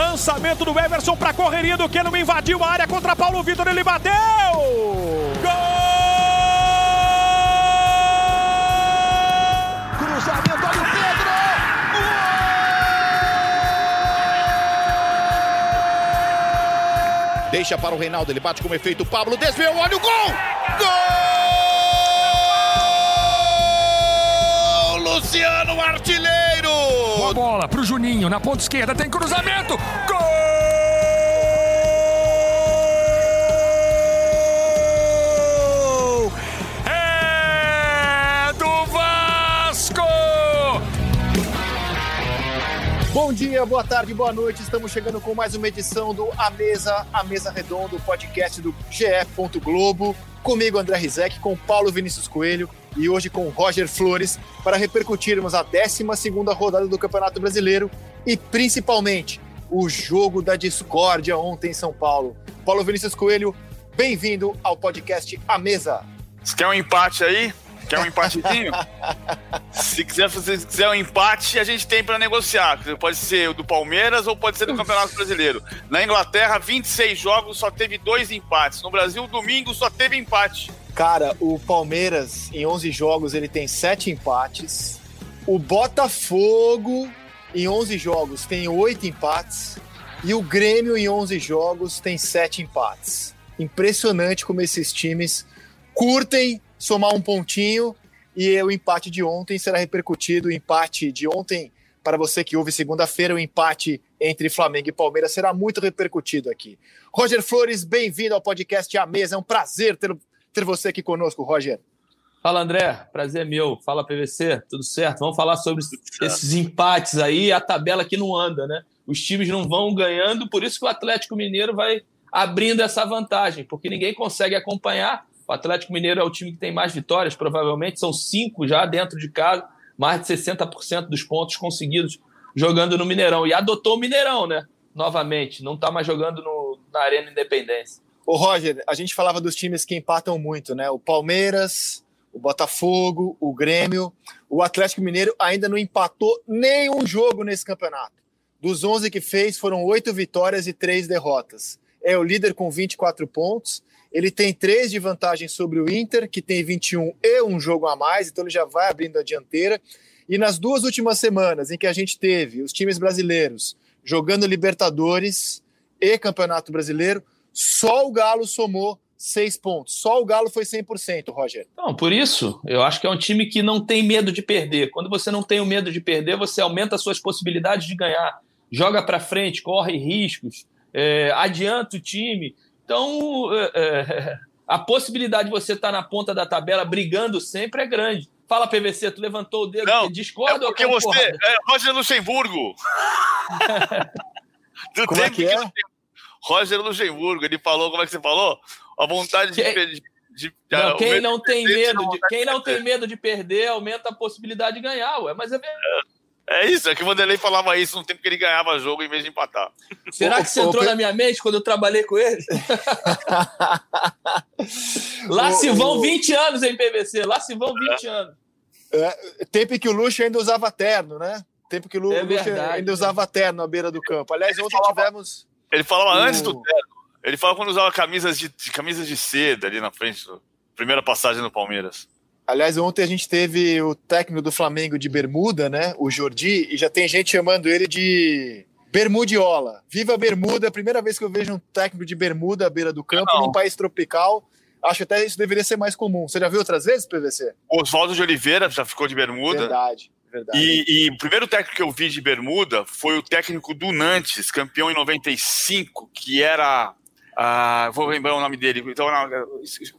Lançamento do Everson para correria do Keno invadiu a área contra Paulo Vitor, ele bateu! Gol! Cruzamento, Pedro! Deixa para o Reinaldo, ele bate com efeito, Pablo desviou, olha o gol! Gol! Luciano Artilheiro! Boa bola pro Juninho, na ponta esquerda, tem cruzamento! Gol! É do Vasco! Bom dia, boa tarde, boa noite. Estamos chegando com mais uma edição do A Mesa, A Mesa Redonda, o podcast do GE. Globo. Comigo, André Rizek, com Paulo Vinícius Coelho e hoje com Roger Flores para repercutirmos a 12 rodada do Campeonato Brasileiro e principalmente o jogo da discórdia ontem em São Paulo. Paulo Vinícius Coelho, bem-vindo ao podcast A Mesa. Você quer um empate aí? Quer um empatezinho? se, quiser, se quiser um empate, a gente tem para negociar. Pode ser o do Palmeiras ou pode ser do Campeonato Brasileiro. Na Inglaterra, 26 jogos, só teve dois empates. No Brasil, domingo, só teve empate. Cara, o Palmeiras, em 11 jogos, ele tem 7 empates. O Botafogo, em 11 jogos, tem 8 empates. E o Grêmio, em 11 jogos, tem 7 empates. Impressionante como esses times curtem somar um pontinho e o empate de ontem será repercutido. O empate de ontem, para você que ouve segunda-feira, o empate entre Flamengo e Palmeiras será muito repercutido aqui. Roger Flores, bem-vindo ao podcast A Mesa. É um prazer ter, ter você aqui conosco, Roger. Fala, André. Prazer meu. Fala, PVC. Tudo certo? Vamos falar sobre esses empates aí, a tabela que não anda, né? Os times não vão ganhando, por isso que o Atlético Mineiro vai abrindo essa vantagem, porque ninguém consegue acompanhar o Atlético Mineiro é o time que tem mais vitórias, provavelmente, são cinco já dentro de casa, mais de 60% dos pontos conseguidos jogando no Mineirão. E adotou o Mineirão, né? Novamente, não está mais jogando no, na Arena Independência. Ô, Roger, a gente falava dos times que empatam muito, né? O Palmeiras, o Botafogo, o Grêmio. O Atlético Mineiro ainda não empatou nenhum jogo nesse campeonato. Dos 11 que fez, foram oito vitórias e três derrotas. É o líder com 24 pontos ele tem três de vantagem sobre o Inter, que tem 21 e um jogo a mais, então ele já vai abrindo a dianteira. E nas duas últimas semanas em que a gente teve os times brasileiros jogando Libertadores e Campeonato Brasileiro, só o Galo somou seis pontos. Só o Galo foi 100%, Roger. Não, por isso, eu acho que é um time que não tem medo de perder. Quando você não tem o medo de perder, você aumenta as suas possibilidades de ganhar. Joga para frente, corre riscos, é, adianta o time. Então, é, é, a possibilidade de você estar na ponta da tabela brigando sempre é grande. Fala, PVC, tu levantou o dedo, Não, discorda é porque ou você é Roger Luxemburgo. do como é que é? Que... Roger Luxemburgo, ele falou, como é que você falou? A vontade que... de, de, não, quem não tem medo de, quem não tem medo de perder aumenta a possibilidade de ganhar, ué. Mas é verdade. É isso, é que o Vanderlei falava isso no tempo que ele ganhava jogo em vez de empatar. Será que você entrou na minha mente quando eu trabalhei com ele? lá se vão 20 anos em PVC, lá se vão 20 anos. É, tempo que o Luxo ainda usava terno, né? Tempo que o Luxo é verdade, ainda usava terno à beira do campo. Aliás, ontem falava, tivemos. Ele falava o... antes do terno. Ele falava quando usava camisas de, de, camisas de seda ali na frente, primeira passagem no Palmeiras. Aliás, ontem a gente teve o técnico do Flamengo de bermuda, né? O Jordi, e já tem gente chamando ele de Bermudiola. Viva Bermuda, é primeira vez que eu vejo um técnico de bermuda à beira do campo Não. num país tropical. Acho até isso deveria ser mais comum. Você já viu outras vezes, PVC? Oswaldo de Oliveira já ficou de bermuda. Verdade. Verdade. E, e, o primeiro técnico que eu vi de bermuda foi o técnico do Nantes, campeão em 95, que era ah, vou lembrar o nome dele, então não,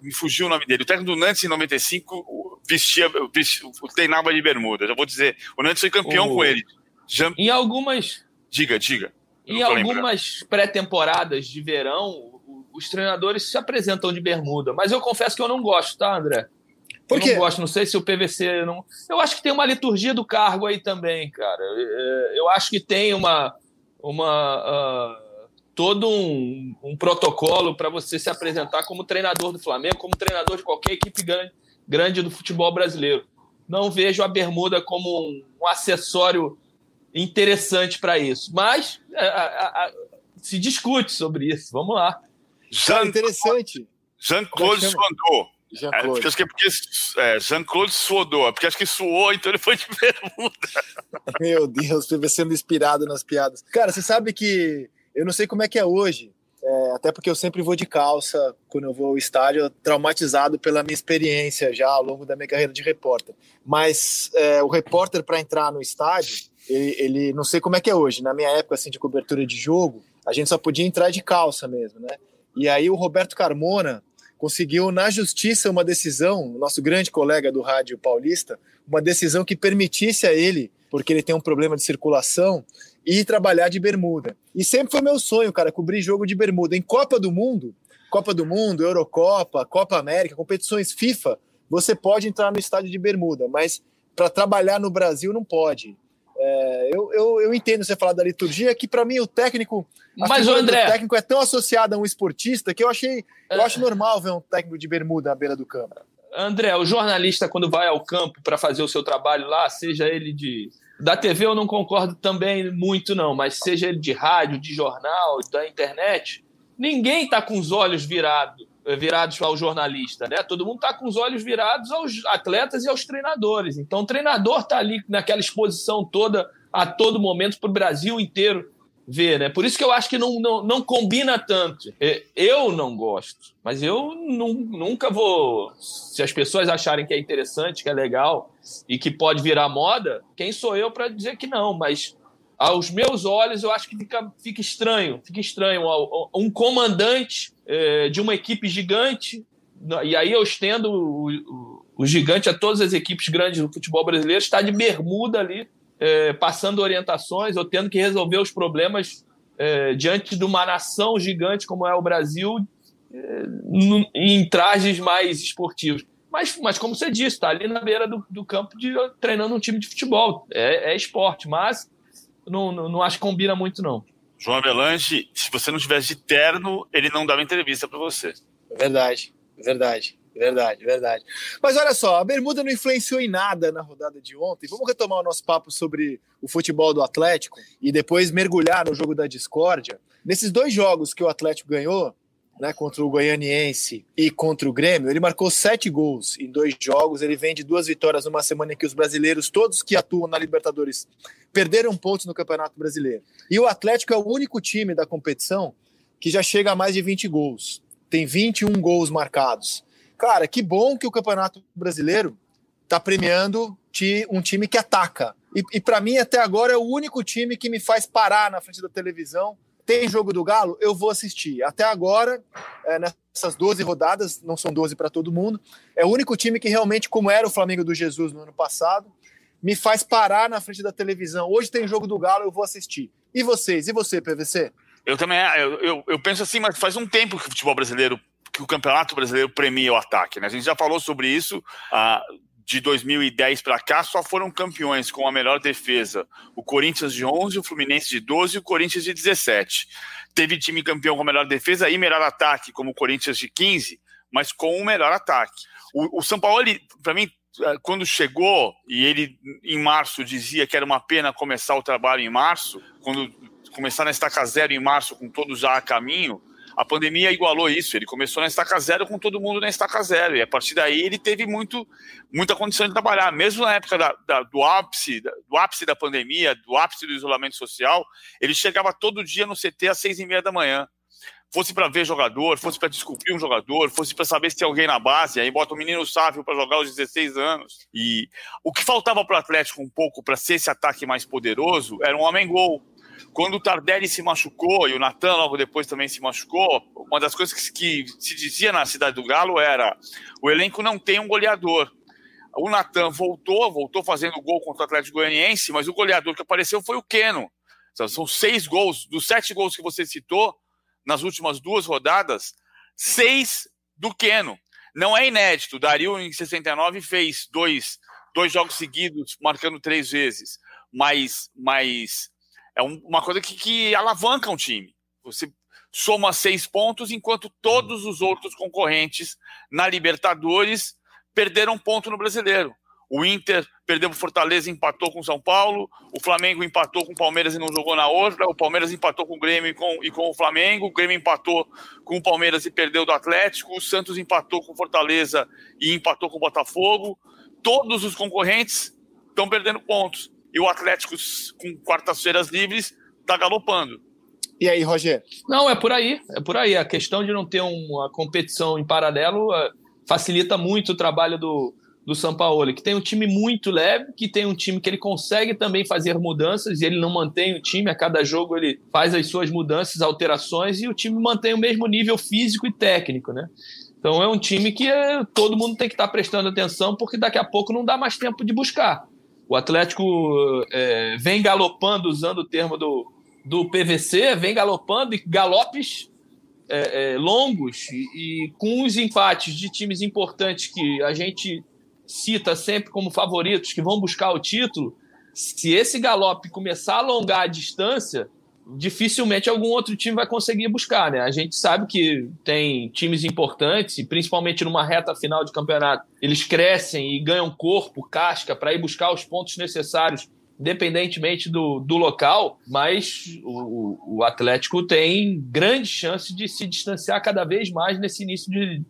me fugiu o nome dele. O técnico do Nantes em 95 vestia, vestia treinava de bermuda. Já vou dizer, o Nantes foi campeão com ele. Já... Em algumas. Diga, diga. Em algumas pré-temporadas de verão, os treinadores se apresentam de bermuda, mas eu confesso que eu não gosto, tá, André? Por quê? Eu não gosto, não sei se o PVC não. Eu acho que tem uma liturgia do cargo aí também, cara. Eu acho que tem uma uma uh todo um, um protocolo para você se apresentar como treinador do Flamengo, como treinador de qualquer equipe grande, grande do futebol brasileiro. Não vejo a bermuda como um, um acessório interessante para isso. Mas a, a, a, se discute sobre isso. Vamos lá. Jean, interessante. Jean-Claude Sondou. Jean-Claude. É, acho que é porque é, Jean-Claude suodou, é porque acho que suou, então ele foi de bermuda. Meu Deus, sendo inspirado nas piadas. Cara, você sabe que eu não sei como é que é hoje, é, até porque eu sempre vou de calça quando eu vou ao estádio, traumatizado pela minha experiência já ao longo da minha carreira de repórter. Mas é, o repórter para entrar no estádio, ele, ele, não sei como é que é hoje. Na minha época assim de cobertura de jogo, a gente só podia entrar de calça mesmo, né? E aí o Roberto Carmona conseguiu na justiça uma decisão, nosso grande colega do rádio paulista, uma decisão que permitisse a ele, porque ele tem um problema de circulação, e trabalhar de bermuda. E sempre foi meu sonho, cara, cobrir jogo de bermuda. Em Copa do Mundo, Copa do Mundo, Eurocopa, Copa América, competições FIFA, você pode entrar no estádio de bermuda, mas para trabalhar no Brasil não pode. É, eu, eu, eu, entendo você falar da liturgia, que para mim o técnico. Mas o André. Técnico é tão associado a um esportista que eu achei. É... Eu acho normal ver um técnico de bermuda na beira do campo. André, o jornalista, quando vai ao campo para fazer o seu trabalho lá, seja ele de da TV eu não concordo também muito, não, mas seja ele de rádio, de jornal, da internet, ninguém está com os olhos virados virados ao jornalista, né? Todo mundo está com os olhos virados aos atletas e aos treinadores. Então, o treinador está ali naquela exposição toda a todo momento para o Brasil inteiro ver, né? Por isso que eu acho que não, não, não combina tanto. É, eu não gosto, mas eu nunca vou. Se as pessoas acharem que é interessante, que é legal e que pode virar moda, quem sou eu para dizer que não? Mas aos meus olhos, eu acho que fica, fica estranho. Fica estranho. Um comandante é, de uma equipe gigante, e aí eu estendo o, o, o gigante a todas as equipes grandes do futebol brasileiro, está de bermuda ali é, passando orientações ou tendo que resolver os problemas é, diante de uma nação gigante como é o Brasil é, em trajes mais esportivos. Mas, mas como você disse, está ali na beira do, do campo de, treinando um time de futebol. É, é esporte, mas não, não, não, acho que combina muito, não. João Avelange, se você não tivesse de terno, ele não dava entrevista para você. Verdade, verdade. Verdade, verdade. Mas olha só, a Bermuda não influenciou em nada na rodada de ontem. Vamos retomar o nosso papo sobre o futebol do Atlético e depois mergulhar no jogo da discórdia. Nesses dois jogos que o Atlético ganhou, né, contra o Goianiense e contra o Grêmio, ele marcou sete gols em dois jogos. Ele vem de duas vitórias numa semana em que os brasileiros, todos que atuam na Libertadores, perderam pontos no Campeonato Brasileiro. E o Atlético é o único time da competição que já chega a mais de 20 gols. Tem 21 gols marcados. Cara, que bom que o Campeonato Brasileiro está premiando um time que ataca. E, e para mim, até agora, é o único time que me faz parar na frente da televisão. Tem jogo do Galo? Eu vou assistir. Até agora, é, nessas 12 rodadas, não são 12 para todo mundo, é o único time que realmente, como era o Flamengo do Jesus no ano passado, me faz parar na frente da televisão. Hoje tem jogo do Galo, eu vou assistir. E vocês? E você, PVC? Eu também, eu, eu, eu penso assim, mas faz um tempo que o futebol brasileiro que o Campeonato Brasileiro premia o ataque. Né? A gente já falou sobre isso. Ah, de 2010 para cá, só foram campeões com a melhor defesa o Corinthians de 11, o Fluminense de 12 e o Corinthians de 17. Teve time campeão com a melhor defesa e melhor ataque, como o Corinthians de 15, mas com o melhor ataque. O, o São Paulo, para mim, ah, quando chegou, e ele em março dizia que era uma pena começar o trabalho em março, quando começar na estaca zero em março, com todos já a caminho, a pandemia igualou isso. Ele começou na estaca zero com todo mundo na estaca zero. E a partir daí ele teve muito, muita condição de trabalhar. Mesmo na época da, da, do, ápice, do ápice da pandemia, do ápice do isolamento social, ele chegava todo dia no CT às seis e meia da manhã. Fosse para ver jogador, fosse para descobrir um jogador, fosse para saber se tem alguém na base, aí bota o menino Sávio para jogar aos 16 anos. E o que faltava para o Atlético um pouco para ser esse ataque mais poderoso era um homem-gol quando o Tardelli se machucou e o Natan logo depois também se machucou, uma das coisas que, que se dizia na cidade do Galo era: o elenco não tem um goleador. O Natan voltou, voltou fazendo gol contra o Atlético Goianiense, mas o goleador que apareceu foi o Keno. São seis gols, dos sete gols que você citou nas últimas duas rodadas, seis do Keno. Não é inédito. Dario, em 69, fez dois, dois jogos seguidos, marcando três vezes. Mas, mas é um, uma coisa que, que alavanca um time. Você soma seis pontos, enquanto todos os outros concorrentes na Libertadores perderam ponto no brasileiro. O Inter perdeu o Fortaleza empatou com o São Paulo. O Flamengo empatou com o Palmeiras e não jogou na outra. O Palmeiras empatou com o Grêmio e com, e com o Flamengo. O Grêmio empatou com o Palmeiras e perdeu do Atlético. O Santos empatou com o Fortaleza e empatou com o Botafogo. Todos os concorrentes estão perdendo pontos. E o Atlético, com quartas-feiras livres, está galopando. E aí, Roger? Não, é por aí. É por aí. A questão de não ter uma competição em paralelo eh, facilita muito o trabalho do, do Sampaoli, que tem um time muito leve, que tem um time que ele consegue também fazer mudanças e ele não mantém o time, a cada jogo ele faz as suas mudanças, alterações e o time mantém o mesmo nível físico e técnico, né? Então é um time que é, todo mundo tem que estar prestando atenção porque daqui a pouco não dá mais tempo de buscar. O Atlético é, vem galopando, usando o termo do, do PVC, vem galopando e galopes é, é, longos e, e, com os empates de times importantes que a gente cita sempre como favoritos que vão buscar o título, se esse galope começar a alongar a distância, dificilmente algum outro time vai conseguir buscar, né? A gente sabe que tem times importantes, e principalmente numa reta final de campeonato, eles crescem e ganham corpo, casca, para ir buscar os pontos necessários, independentemente do, do local, mas o, o Atlético tem grande chance de se distanciar cada vez mais nesse início de,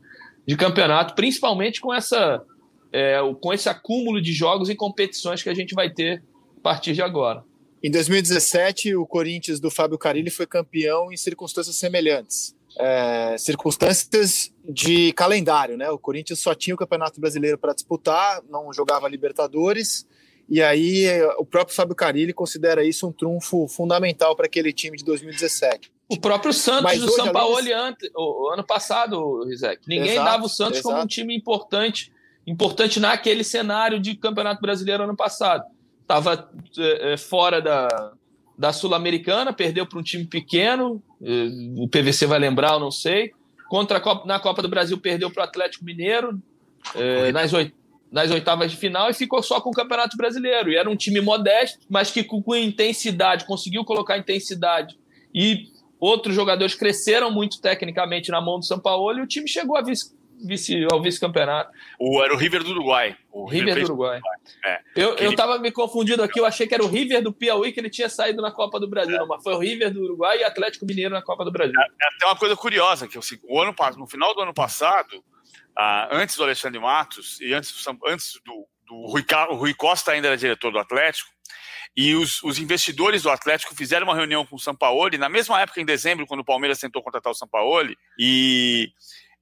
de campeonato, principalmente com essa é, com esse acúmulo de jogos e competições que a gente vai ter a partir de agora. Em 2017, o Corinthians do Fábio Carilli foi campeão em circunstâncias semelhantes. É, circunstâncias de calendário, né? O Corinthians só tinha o Campeonato Brasileiro para disputar, não jogava Libertadores, e aí o próprio Fábio Carilli considera isso um trunfo fundamental para aquele time de 2017. O próprio Santos Mas do São Paulo antes, o, ano passado, Rizek, ninguém exato, dava o Santos exato. como um time importante importante naquele cenário de Campeonato Brasileiro ano passado. Estava é, é, fora da, da Sul-Americana, perdeu para um time pequeno, é, o PVC vai lembrar, eu não sei. Contra Copa, na Copa do Brasil perdeu para o Atlético Mineiro é, nas, oit nas oitavas de final e ficou só com o Campeonato Brasileiro. E era um time modesto, mas que com, com intensidade, conseguiu colocar intensidade e outros jogadores cresceram muito tecnicamente na mão do São Paulo e o time chegou a vice vice, ao vice-campeonato. O, era o River do Uruguai. O River, River do Uruguai. É. Eu, eu tava me confundindo aqui, eu achei que era o River do Piauí que ele tinha saído na Copa do Brasil, é. mas foi o River do Uruguai e Atlético Mineiro na Copa do Brasil. É, é até uma coisa curiosa, que assim, o ano, no final do ano passado, ah, antes do Alexandre Matos e antes do, antes do, do Rui, o Rui Costa ainda era diretor do Atlético, e os, os, investidores do Atlético fizeram uma reunião com o Sampaoli, na mesma época, em dezembro, quando o Palmeiras tentou contratar o Sampaoli, e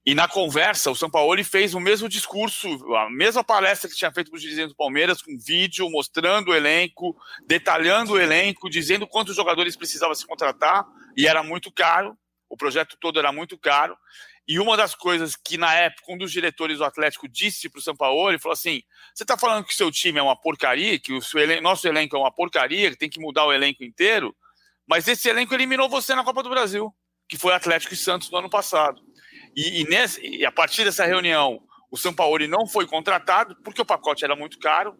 e na conversa, o Sampaoli fez o mesmo discurso, a mesma palestra que tinha feito para os dirigentes do Palmeiras, com vídeo, mostrando o elenco, detalhando o elenco, dizendo quantos jogadores precisava se contratar, e era muito caro, o projeto todo era muito caro. E uma das coisas que, na época, um dos diretores do Atlético disse para o Sampaoli, falou assim, você está falando que o seu time é uma porcaria, que o nosso elenco é uma porcaria, que tem que mudar o elenco inteiro, mas esse elenco eliminou você na Copa do Brasil, que foi Atlético e Santos no ano passado. E, e, nesse, e a partir dessa reunião, o São Paulo não foi contratado porque o pacote era muito caro.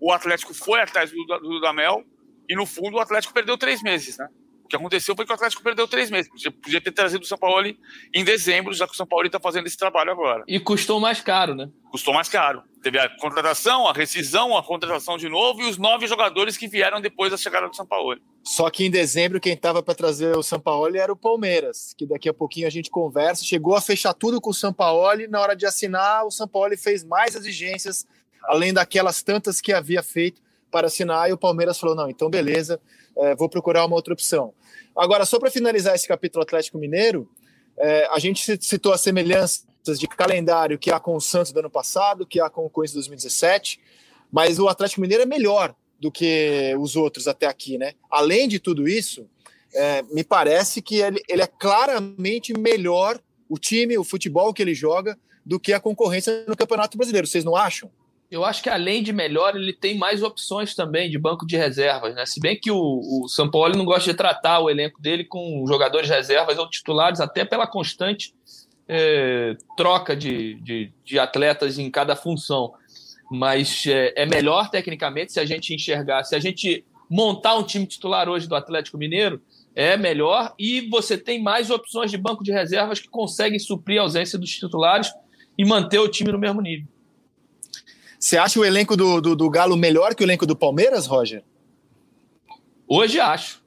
O Atlético foi atrás do, Dudamel e, no fundo, o Atlético perdeu três meses, né? O que aconteceu foi que o Atlético perdeu três meses. Podia, podia ter trazido o São Paulo em dezembro, já que o São Paulo está fazendo esse trabalho agora. E custou mais caro, né? Custou mais caro. Teve a contratação, a rescisão, a contratação de novo e os nove jogadores que vieram depois da chegada do São Paulo. Só que em dezembro, quem estava para trazer o São Paulo era o Palmeiras, que daqui a pouquinho a gente conversa. Chegou a fechar tudo com o São Paulo. Na hora de assinar, o São Paulo fez mais exigências, além daquelas tantas que havia feito para assinar. E o Palmeiras falou: não, então beleza, é, vou procurar uma outra opção. Agora, só para finalizar esse capítulo Atlético Mineiro, é, a gente citou as semelhanças de calendário que há com o Santos do ano passado, que há com o Corinthians 2017, mas o Atlético Mineiro é melhor do que os outros até aqui, né? Além de tudo isso, é, me parece que ele, ele é claramente melhor o time, o futebol que ele joga, do que a concorrência no Campeonato Brasileiro. Vocês não acham? Eu acho que além de melhor, ele tem mais opções também de banco de reservas, né? Se bem que o, o São Paulo não gosta de tratar o elenco dele com jogadores reservas ou titulares, até pela constante é, troca de, de, de, atletas em cada função. Mas é, é melhor tecnicamente se a gente enxergar, se a gente montar um time titular hoje do Atlético Mineiro, é melhor e você tem mais opções de banco de reservas que conseguem suprir a ausência dos titulares e manter o time no mesmo nível. Você acha o elenco do, do, do, Galo melhor que o elenco do Palmeiras, Roger? Hoje acho.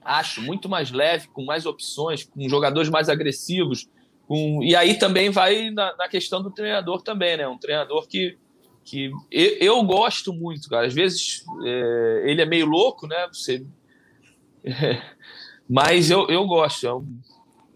Acho muito mais leve, com mais opções, com jogadores mais agressivos. Com... E aí também vai na, na questão do treinador também, né? Um treinador que, que eu, eu gosto muito, cara. Às vezes é, ele é meio louco, né? Você... É, mas eu, eu gosto. É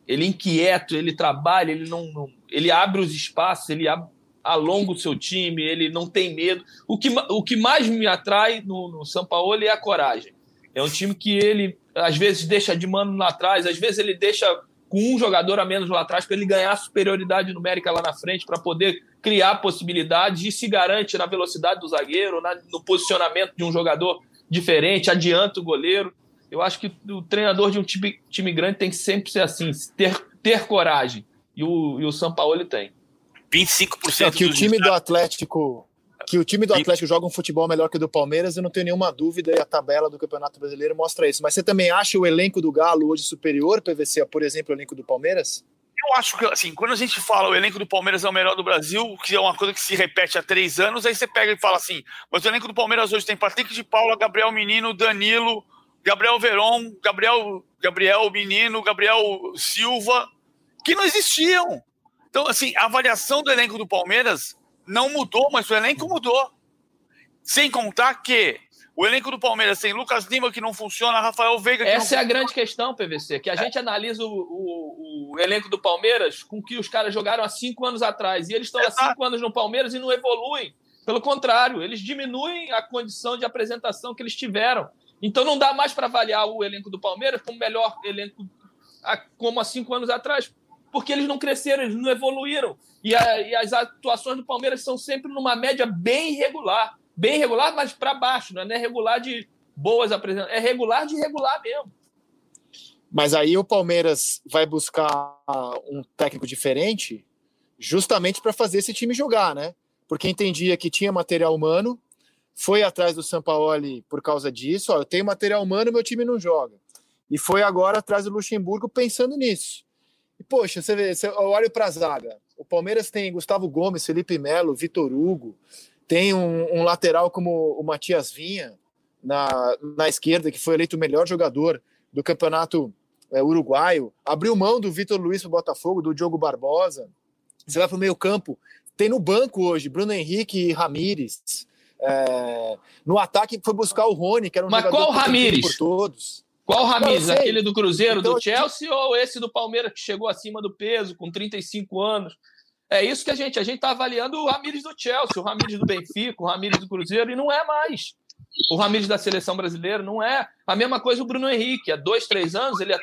ele é inquieto, ele trabalha, ele não, não ele abre os espaços, ele abre, alonga o seu time, ele não tem medo. O que, o que mais me atrai no, no São Paulo é a coragem. É um time que ele, às vezes, deixa de mano lá atrás, às vezes ele deixa com um jogador a menos lá atrás para ele ganhar superioridade numérica lá na frente, para poder criar possibilidades e se garante na velocidade do zagueiro, na, no posicionamento de um jogador diferente, adianta o goleiro. Eu acho que o treinador de um time, time grande tem que sempre ser assim, ter, ter coragem. E o, e o São Paulo tem. 25% é que o time do Atlético que o time do Atlético joga um futebol melhor que o do Palmeiras, eu não tenho nenhuma dúvida, e a tabela do Campeonato Brasileiro mostra isso. Mas você também acha o elenco do Galo hoje superior, PVC, a, por exemplo, o elenco do Palmeiras? Eu acho que, assim, quando a gente fala o elenco do Palmeiras é o melhor do Brasil, que é uma coisa que se repete há três anos, aí você pega e fala assim, mas o elenco do Palmeiras hoje tem Patrick de Paula, Gabriel Menino, Danilo, Gabriel Veron, Gabriel, Gabriel Menino, Gabriel Silva, que não existiam. Então, assim, a avaliação do elenco do Palmeiras não mudou, mas o elenco mudou. Sem contar que o elenco do Palmeiras tem Lucas Lima que não funciona, Rafael Veiga que Essa é a grande questão, PVC, que a é. gente analisa o, o, o, elenco do Palmeiras com que os caras jogaram há cinco anos atrás. E eles estão há cinco anos no Palmeiras e não evoluem. Pelo contrário, eles diminuem a condição de apresentação que eles tiveram. Então não dá mais para avaliar o elenco do Palmeiras como melhor elenco como há cinco anos atrás, porque eles não cresceram, eles não evoluíram. E, a, e as atuações do Palmeiras são sempre numa média bem regular. Bem regular, mas para baixo, não é regular de boas apresentações, é regular de regular mesmo. Mas aí o Palmeiras vai buscar um técnico diferente justamente para fazer esse time jogar, né? Porque entendia que tinha material humano, foi atrás do Sampaoli por causa disso. Ó, eu tenho material humano, meu time não joga. E foi agora atrás do Luxemburgo pensando nisso. E, poxa, você vê, você olha para a zaga. O Palmeiras tem Gustavo Gomes, Felipe Melo, Vitor Hugo, tem um, um, lateral como o Matias Vinha na, na esquerda, que foi eleito o melhor jogador do campeonato é, uruguaio. Abriu mão do Vitor Luiz para o Botafogo, do Diogo Barbosa. Você vai para o meio-campo, tem no banco hoje Bruno Henrique e Ramires. É, no ataque foi buscar o Rony, que era um Mas jogador qual Ramires? por todos. Qual Ramires? Aquele do Cruzeiro, então, do Chelsea ou esse do Palmeiras que chegou acima do peso, com 35 anos? É isso que a gente. A gente está avaliando o Ramires do Chelsea, o Ramires do Benfica, o Ramires do Cruzeiro, e não é mais. O Ramires da seleção brasileira não é. A mesma coisa o Bruno Henrique. Há dois, três anos ele,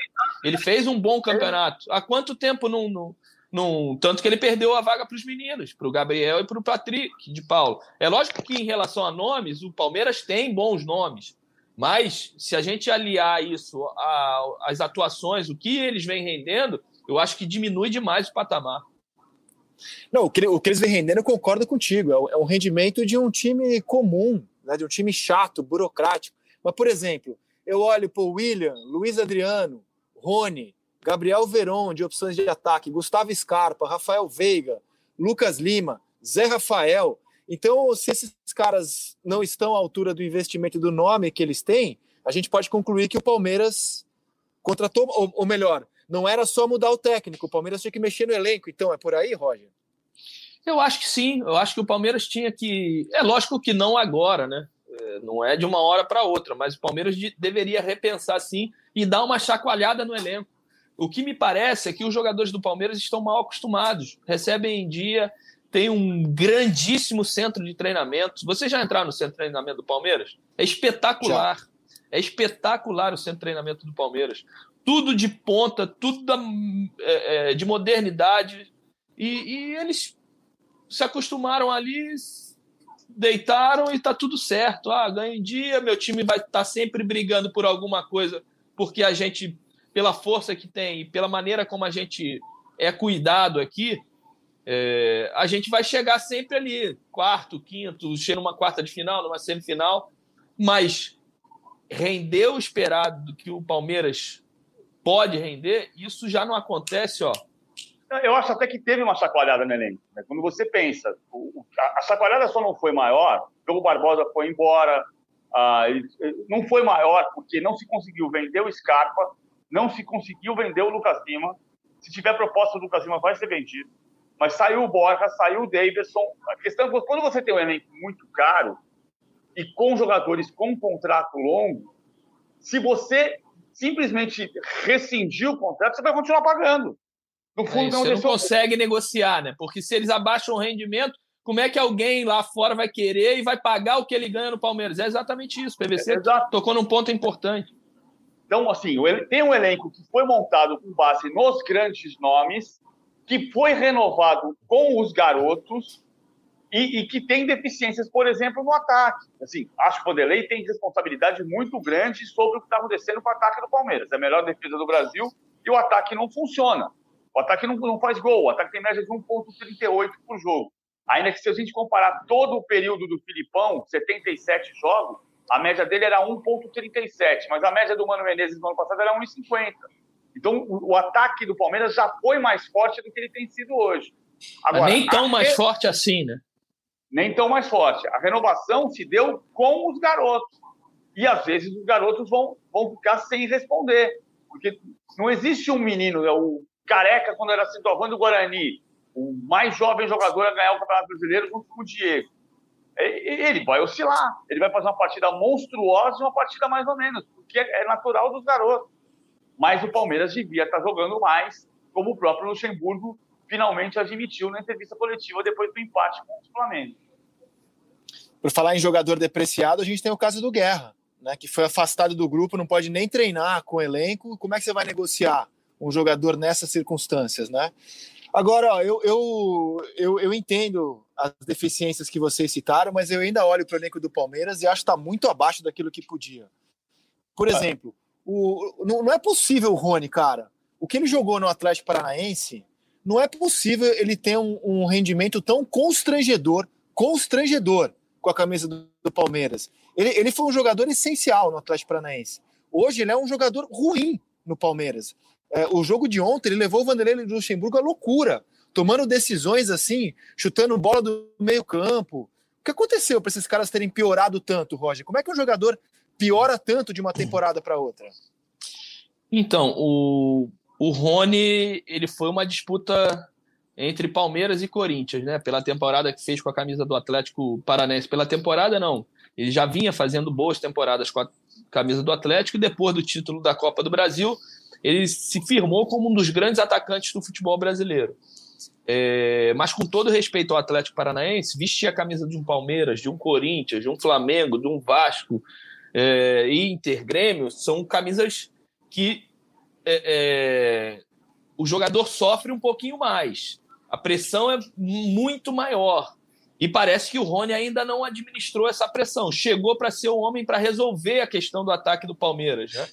ele fez um bom campeonato. Há quanto tempo não, não, num, tanto que ele perdeu a vaga para os meninos, para o Gabriel e para o Patrick de Paulo. É lógico que em relação a nomes, o Palmeiras tem bons nomes, mas se a gente aliar isso às atuações, o que eles vêm rendendo, eu acho que diminui demais o patamar. Não, o que, o que eles vêm rendendo, eu concordo contigo. É o, é o rendimento de um time comum, né, de um time chato, burocrático. Mas, por exemplo, eu olho para William, Luiz Adriano, Rony, Gabriel Veron, de opções de ataque, Gustavo Scarpa, Rafael Veiga, Lucas Lima, Zé Rafael. Então, se esses caras não estão à altura do investimento do nome que eles têm, a gente pode concluir que o Palmeiras contratou, ou, ou melhor, não era só mudar o técnico, o Palmeiras tinha que mexer no elenco. Então, é por aí, Roger? Eu acho que sim, eu acho que o Palmeiras tinha que. É lógico que não agora, né? É, não é de uma hora para outra, mas o Palmeiras deveria repensar sim e dar uma chacoalhada no elenco. O que me parece é que os jogadores do Palmeiras estão mal acostumados, recebem em dia, tem um grandíssimo centro de treinamento. Você já entraram no centro de treinamento do Palmeiras? É espetacular. Já. É espetacular o centro de treinamento do Palmeiras. Tudo de ponta, tudo da, é, é, de modernidade. E, e, eles se acostumaram ali, deitaram e está tudo certo. Ah, ganho dia, meu time vai estar tá sempre brigando por alguma coisa, porque a gente pela força que tem e pela maneira como a gente é cuidado aqui, é, a gente vai chegar sempre ali, quarto, quinto, chega numa quarta de final, numa semifinal, mas render o esperado do que o Palmeiras pode render, isso já não acontece ó, Eu acho até que teve uma chacoalhada no elenco. Né? Quando você pensa, a, chacoalhada só não foi maior, o Barbosa foi embora, não foi maior porque não se conseguiu vender o Scarpa, não se conseguiu vender o Lucas Lima. Se tiver proposta, o Lucas Lima vai ser vendido. Mas saiu o Borja, saiu o Davidson. A questão é quando você tem um elenco muito caro e com jogadores com contrato longo, se você simplesmente rescindir o contrato, você vai continuar pagando. No fundo, é isso, você não consegue negociar, né? Porque se eles abaixam o rendimento, como é que alguém lá fora vai querer e vai pagar o que ele ganha no Palmeiras? É exatamente isso. O PVC é, tocou num ponto importante. Então, assim, tem um elenco que foi montado com base nos grandes nomes, que foi renovado com os garotos e, e que tem deficiências, por exemplo, no ataque. Assim, acho que o Vanderlei tem responsabilidade muito grande sobre o que está acontecendo com o ataque do Palmeiras. É a melhor defesa do Brasil e o ataque não funciona. O ataque não, não faz gol, o ataque tem média de 1,38 por jogo. Ainda que se a gente comparar todo o período do Filipão, 77 jogos, a média dele era 1,37, mas a média do Mano Menezes no ano passado era 1,50. Então, o, o, ataque do Palmeiras já foi mais forte do que ele tem sido hoje. Agora, nem tão mais re... forte assim, né? Nem tão mais forte. A renovação se deu com os garotos. E às vezes os garotos vão, vão ficar sem responder. Porque não existe um menino, né? o Careca, quando era centroavante do Guarani, o mais jovem jogador a ganhar o Campeonato Brasileiro junto com o Diego. Ele vai oscilar, ele vai fazer uma partida monstruosa e uma partida mais ou menos, porque é natural dos garotos. Mas o Palmeiras devia estar jogando mais, como o próprio Luxemburgo finalmente admitiu na entrevista coletiva depois do empate com o Flamengo. Por falar em jogador depreciado, a gente tem o caso do Guerra, né, que foi afastado do grupo, não pode nem treinar com o elenco. Como é que você vai negociar um jogador nessas circunstâncias, né? Agora, ó, eu, eu, eu, eu, entendo as deficiências que vocês citaram, mas eu ainda olho para o elenco do Palmeiras e acho que está muito abaixo daquilo que podia. Por exemplo, o, não, não é possível Rony, cara. O que ele jogou no Atlético Paranaense, não é possível ele ter um, um rendimento tão constrangedor, constrangedor com a camisa do, do Palmeiras. Ele, ele foi um jogador essencial no Atlético Paranaense. Hoje ele é um jogador ruim no Palmeiras. É, o jogo de ontem, ele levou o Vanderlei Luxemburgo à loucura, tomando decisões assim, chutando bola do meio campo. O que aconteceu para esses caras terem piorado tanto, Roger? Como é que um jogador piora tanto de uma temporada para outra? Então, o, o Rony, ele foi uma disputa entre Palmeiras e Corinthians, né? Pela temporada que fez com a camisa do Atlético Paranense. Pela temporada, não. Ele já vinha fazendo boas temporadas com a camisa do Atlético e depois do título da Copa do Brasil, ele se firmou como um dos grandes atacantes do futebol brasileiro. É, mas com todo respeito ao Atlético Paranaense, vestir a camisa de um Palmeiras, de um Corinthians, de um Flamengo, de um Vasco, é, Inter, Grêmio, são camisas que é, é, o jogador sofre um pouquinho mais. A pressão é muito maior. E parece que o Rony ainda não administrou essa pressão. Chegou para ser o homem para resolver a questão do ataque do Palmeiras, né?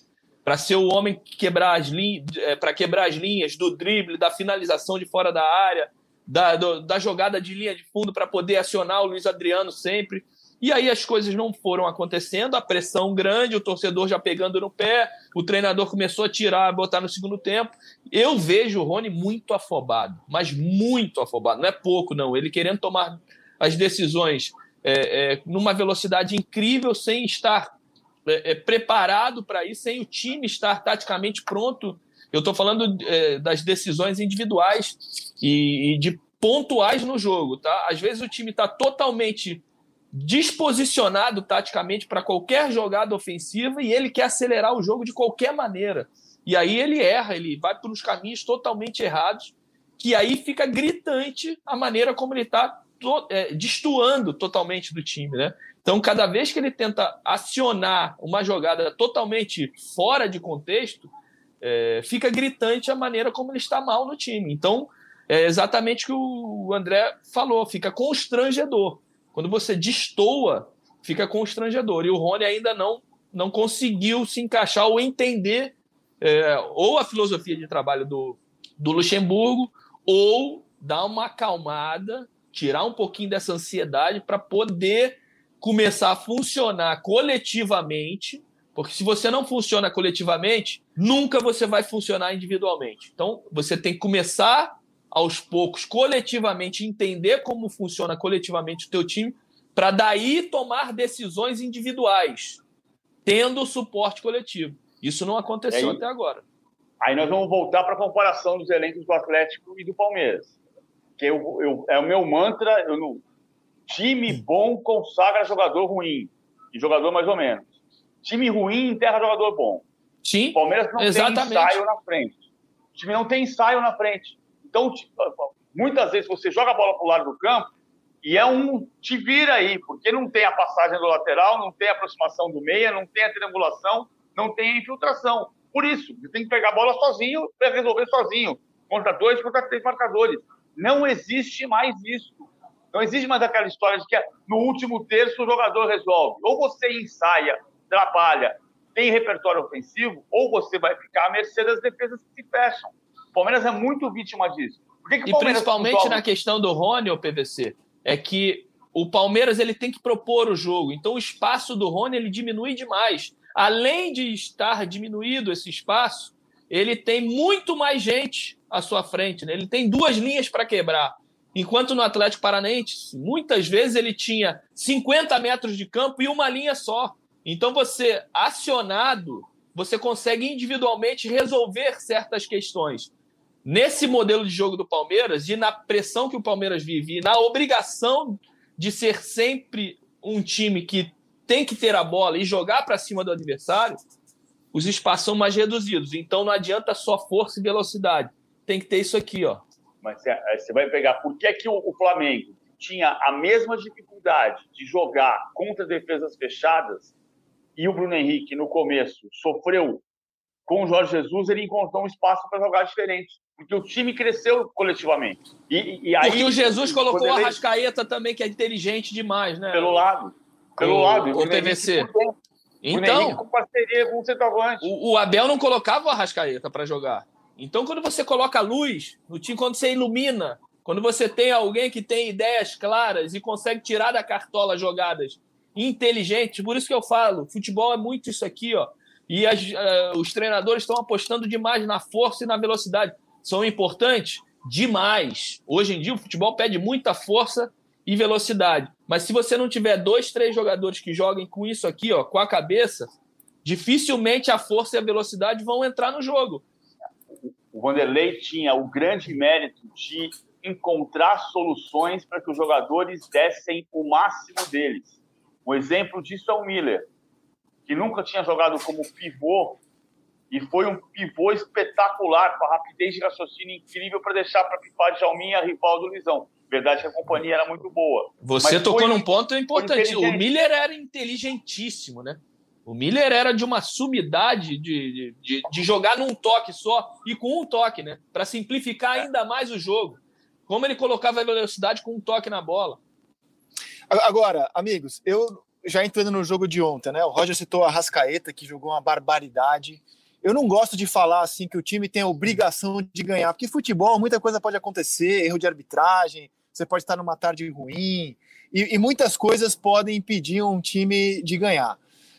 para ser o homem que quebrar as linhas, é, para quebrar as linhas do drible, da finalização de fora da área, da, do, da jogada de linha de fundo para poder acionar o Luiz Adriano sempre. E aí as coisas não foram acontecendo, a pressão grande, o torcedor já pegando no pé, o treinador começou a tirar, botar no segundo tempo. Eu vejo o Rony muito afobado, mas muito afobado, não é pouco não, ele querendo tomar as decisões é, é, numa velocidade incrível sem estar é, é, preparado para ir, sem o time estar taticamente pronto. Eu estou falando é, das decisões individuais e, e, de pontuais no jogo. Tá? Às vezes o time está totalmente disposicionado taticamente para qualquer jogada ofensiva e ele quer acelerar o jogo de qualquer maneira. E aí ele erra, ele vai por uns caminhos totalmente errados, que aí fica gritante a maneira como ele está é, destoando totalmente do time, né? Então, cada vez que ele tenta acionar uma jogada totalmente fora de contexto, é, fica gritante a maneira como ele está mal no time. Então, é exatamente o que o André falou, fica constrangedor. Quando você destoa, fica constrangedor. E o Rony ainda não, não conseguiu se encaixar ou entender é, ou a filosofia de trabalho do, do Luxemburgo, ou dar uma acalmada, tirar um pouquinho dessa ansiedade para poder começar a funcionar coletivamente, porque se você não funciona coletivamente, nunca você vai funcionar individualmente. Então, você tem que começar aos poucos, coletivamente, entender como funciona coletivamente o teu time, para daí tomar decisões individuais, tendo suporte coletivo. Isso não aconteceu aí, até agora. Aí nós vamos voltar para a comparação dos elencos do Atlético e do Palmeiras. Que eu, eu, é o meu mantra, eu não, time bom consagra jogador ruim e jogador mais ou menos. Time ruim enterra jogador bom. Sim, o Palmeiras não exatamente. tem ensaio na frente. O time não tem ensaio na frente. Então, muitas vezes você joga a bola para o lado do campo e é um te vira aí, porque não tem a passagem do lateral, não tem a aproximação do meia, não tem a triangulação, não tem a infiltração. Por isso, você tem que pegar a bola sozinho para resolver sozinho, contra dois, contra três marcadores. Não existe mais isso. Não existe mais aquela história de que no último terço o jogador resolve. Ou você ensaia, trabalha, tem repertório ofensivo, ou você vai ficar à mercê das defesas que se fecham. O Palmeiras é muito vítima disso. Que que e principalmente na questão do Rony, o PVC, é que o Palmeiras ele tem que propor o jogo. Então o espaço do Rony ele diminui demais. Além de estar diminuído esse espaço, ele tem muito mais gente à sua frente. Né? Ele tem duas linhas para quebrar. Enquanto no Atlético Paranaense, muitas vezes ele tinha 50 metros de campo e uma linha só. Então você, acionado, você consegue individualmente resolver certas questões. Nesse modelo de jogo do Palmeiras e na pressão que o Palmeiras vive e na obrigação de ser sempre um time que tem que ter a bola e jogar para cima do adversário, os espaços são mais reduzidos. Então não adianta só força e velocidade. Tem que ter isso aqui, ó. Mas você vai pegar por que, que o Flamengo tinha a mesma dificuldade de jogar contra defesas fechadas e o Bruno Henrique, no começo, sofreu com o Jorge Jesus, ele encontrou um espaço para jogar diferente. Porque o time cresceu coletivamente. E, e aí, porque o Jesus colocou o Arrascaeta também, que é inteligente demais, né? Pelo lado. Pelo o, lado. O PVC. Então, com parceria com o centroavante. O, o Abel não colocava o Arrascaeta para jogar. Então, quando você coloca luz no time, quando você ilumina, quando você tem alguém que tem ideias claras e consegue tirar da cartola jogadas inteligentes, por isso que eu falo, futebol é muito isso aqui, ó. E as, uh, os treinadores estão apostando demais na força e na velocidade. São importantes? Demais. Hoje em dia o futebol pede muita força e velocidade. Mas se você não tiver dois, três jogadores que joguem com isso aqui, ó, com a cabeça, dificilmente a força e a velocidade vão entrar no jogo o Vanderlei tinha o grande mérito de encontrar soluções para que os jogadores dessem o máximo deles. Um exemplo disso é o Miller, que nunca tinha jogado como pivô e foi um pivô espetacular, com a rapidez de raciocínio incrível para deixar para pipar de Jalminha rival do Lisão. Verdade que a companhia era muito boa. Você Mas tocou foi, num ponto importante. O Miller era inteligentíssimo, né? O Miller era de uma sumidade de, de, de, jogar num toque só e com um toque, né? Para simplificar ainda mais o jogo. Como ele colocava a velocidade com um toque na bola. Agora, amigos, eu já entrando no jogo de ontem, né? O Roger citou a Rascaeta, que jogou uma barbaridade. Eu não gosto de falar assim que o time tem a obrigação de ganhar, porque futebol muita coisa pode acontecer, erro de arbitragem, você pode estar numa tarde ruim, e, e muitas coisas podem impedir um time de ganhar.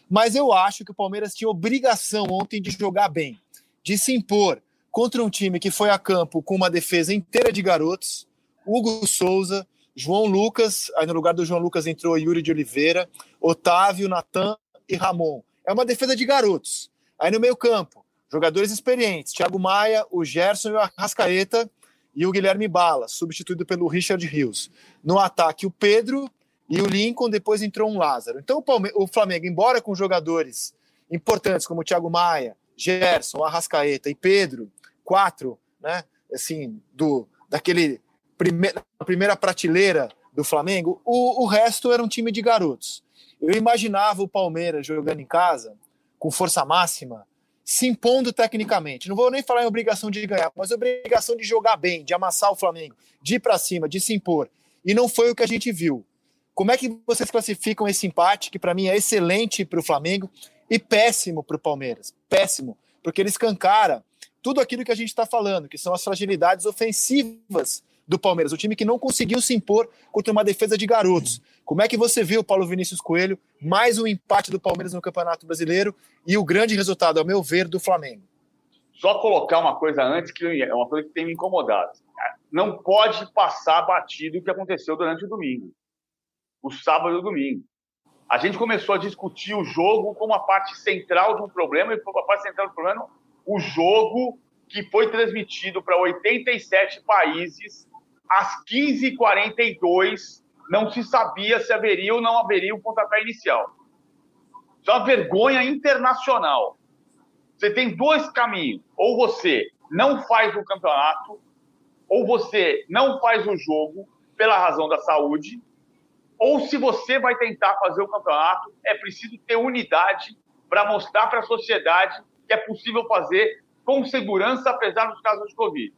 Mas eu acho que o Palmeiras tinha obrigação ontem de jogar bem, de se impor contra um time que foi a campo com uma defesa inteira de garotos, Hugo Souza, João Lucas, aí no lugar do João Lucas entrou Yuri de Oliveira, Otávio, Natan e Ramon. É uma defesa de garotos. Aí no meio campo, jogadores experientes, Thiago Maia, o Gerson e o Arrascaeta e o Guilherme Bala, substituído pelo Richard Rios. No ataque, o Pedro, e o Lincoln depois entrou um Lázaro. Então o Flamengo, embora com jogadores importantes como o Thiago Maia, Gerson, Arrascaeta e Pedro, quatro, né, assim, do daquele prime primeira prateleira do Flamengo, o, o resto era um time de garotos. Eu imaginava o Palmeiras jogando em casa com força máxima, se impondo tecnicamente. Não vou nem falar em obrigação de ganhar, mas obrigação de jogar bem, de amassar o Flamengo, de ir para cima, de se impor. E não foi o que a gente viu. Como é que vocês classificam esse empate, que para mim é excelente para o Flamengo e péssimo para o Palmeiras? Péssimo, porque ele escancara tudo aquilo que a gente está falando, que são as fragilidades ofensivas do Palmeiras, o time que não conseguiu se impor contra uma defesa de garotos. Como é que você viu, Paulo Vinícius Coelho, mais um empate do Palmeiras no Campeonato Brasileiro e o grande resultado, ao meu ver, do Flamengo? Só colocar uma coisa antes, que é uma coisa que tem me incomodado. não pode passar batido o que aconteceu durante o domingo, o sábado e o domingo. A gente começou a discutir o jogo como a parte central de um problema, e a parte central do problema, o jogo que foi transmitido para 87 países às 15h42, não se sabia se haveria ou não haveria um pontapé inicial. Isso é uma vergonha internacional. Você tem dois caminhos. Ou você não faz o campeonato, ou você não faz o jogo pela razão da saúde, ou se você vai tentar fazer o campeonato, é preciso ter unidade para mostrar para a sociedade que é possível fazer com segurança, apesar dos casos de Covid.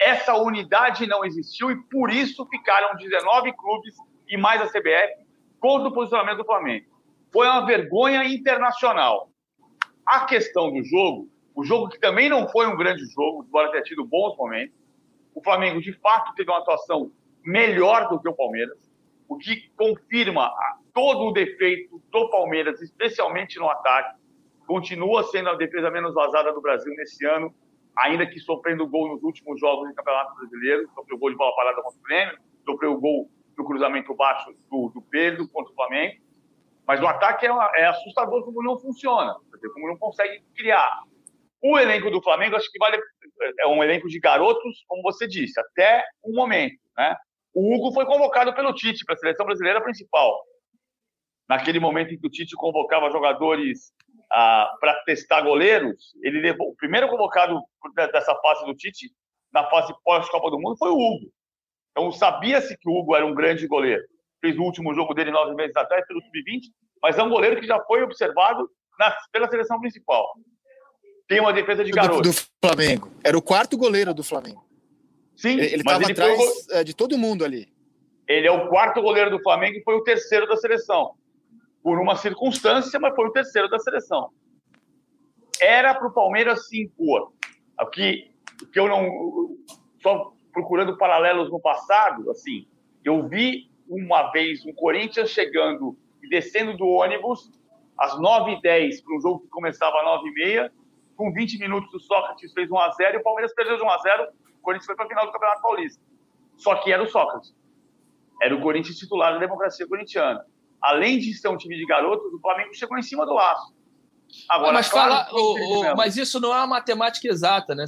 Essa unidade não existiu e por isso ficaram 19 clubes e mais a CBF contra o posicionamento do Flamengo. Foi uma vergonha internacional. A questão do jogo, o jogo que também não foi um grande jogo, embora tenha tido bons momentos, o Flamengo de fato teve uma atuação melhor do que o Palmeiras, o que confirma todo o defeito do Palmeiras, especialmente no ataque. Continua sendo a defesa menos vazada do Brasil nesse ano, ainda que sofrendo gol nos últimos jogos do Campeonato Brasileiro, sofreu gol de bola parada contra o Grêmio, sofreu gol do cruzamento baixo do, do Pedro contra o Flamengo. Mas o ataque é, é assustador como não funciona, como não consegue criar. O elenco do Flamengo, acho que vale, é um elenco de garotos, como você disse, até o momento. Né? O Hugo foi convocado pelo Tite para a seleção brasileira principal. Naquele momento em que o Tite convocava jogadores ah, para testar goleiros, ele levou o primeiro convocado dessa fase do Tite, na fase pós-Copa do Mundo, foi o Hugo. Então sabia-se que o Hugo era um grande goleiro. Fez o último jogo dele nove meses atrás pelo Sub-20, mas é um goleiro que já foi observado na, pela seleção principal. Tem uma defesa de garoto. Do, do Flamengo. Era o quarto goleiro do Flamengo. Sim, ele estava atrás foi... É, de todo mundo ali. Ele é o quarto goleiro do Flamengo e foi o terceiro da seleção. Por uma circunstância, mas foi o terceiro da seleção. Era para o Palmeiras se impor. O que eu não. Só procurando paralelos no passado, assim, eu vi uma vez um Corinthians chegando e descendo do ônibus às 9h10 para um jogo que começava às 9h30, com 20 minutos o Sócrates fez 1x0 e o Palmeiras perdeu de 1x0 o Corinthians foi para a final do Campeonato Paulista. Só que era o Sócrates. Era o Corinthians titular da democracia corintiana. Além de ser um time de garotos, o Flamengo chegou em cima do laço. Agora, mas, claro, fala, o, o, mas isso não é uma matemática exata, né?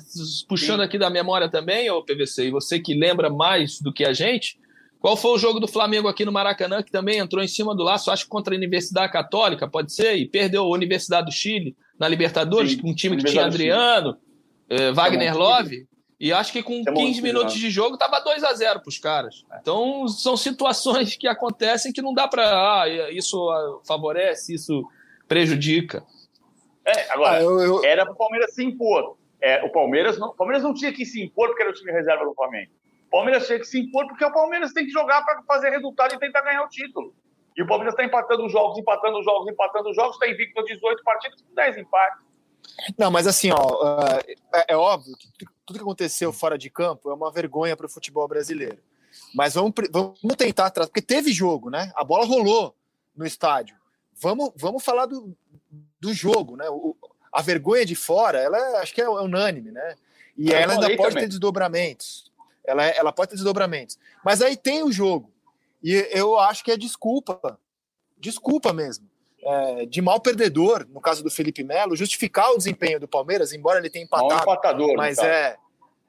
Puxando Sim. aqui da memória também, o PVC, e você que lembra mais do que a gente, qual foi o jogo do Flamengo aqui no Maracanã, que também entrou em cima do laço, acho que contra a Universidade Católica, pode ser, e perdeu a Universidade do Chile na Libertadores, Sim, um time que tinha Adriano, eh, Wagner Love. E acho que com 15 é minutos de jogo tava 2 a 0 para os caras. Então são situações que acontecem que não dá para ah, isso favorece, isso prejudica. É, agora ah, eu, eu... era para o Palmeiras se impor. É, o Palmeiras não, o Palmeiras não tinha que se impor porque era o time reserva do Flamengo. O Palmeiras tinha que se impor porque o Palmeiras tem que jogar para fazer resultado e tentar ganhar o título. E o Palmeiras está empatando jogos, empatando jogos, empatando jogos, está invicto a 18 partidas com 10 empates. Não, mas assim, ó, é, é óbvio que tudo que aconteceu fora de campo é uma vergonha para o futebol brasileiro. Mas vamos, vamos tentar atrás, porque teve jogo, né? A bola rolou no estádio. Vamos, vamos falar do, do jogo, né? O, a vergonha de fora, ela é, acho que é unânime, né? E ela ainda pode também. ter desdobramentos. Ela, é, ela pode ter desdobramentos. Mas aí tem o jogo. E eu acho que é desculpa. Desculpa mesmo é, de mal perdedor, no caso do Felipe Melo, justificar o desempenho do Palmeiras, embora ele tenha empatado. Mal empatador, mas é,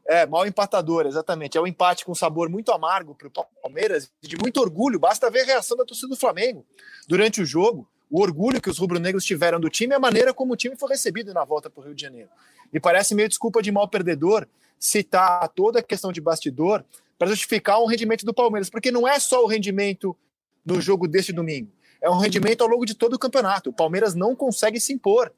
é mal empatador, exatamente. É um empate com sabor muito amargo para o Palmeiras, de muito orgulho. Basta ver a reação da torcida do Flamengo durante o jogo. O orgulho que os rubro-negros tiveram do time e a maneira como o time foi recebido na volta para o Rio de Janeiro. Me parece meio desculpa de mal perdedor citar toda a questão de bastidor para justificar um rendimento do Palmeiras, porque não é só o rendimento no jogo deste domingo é um rendimento ao longo de todo o campeonato. O Palmeiras não consegue se impor,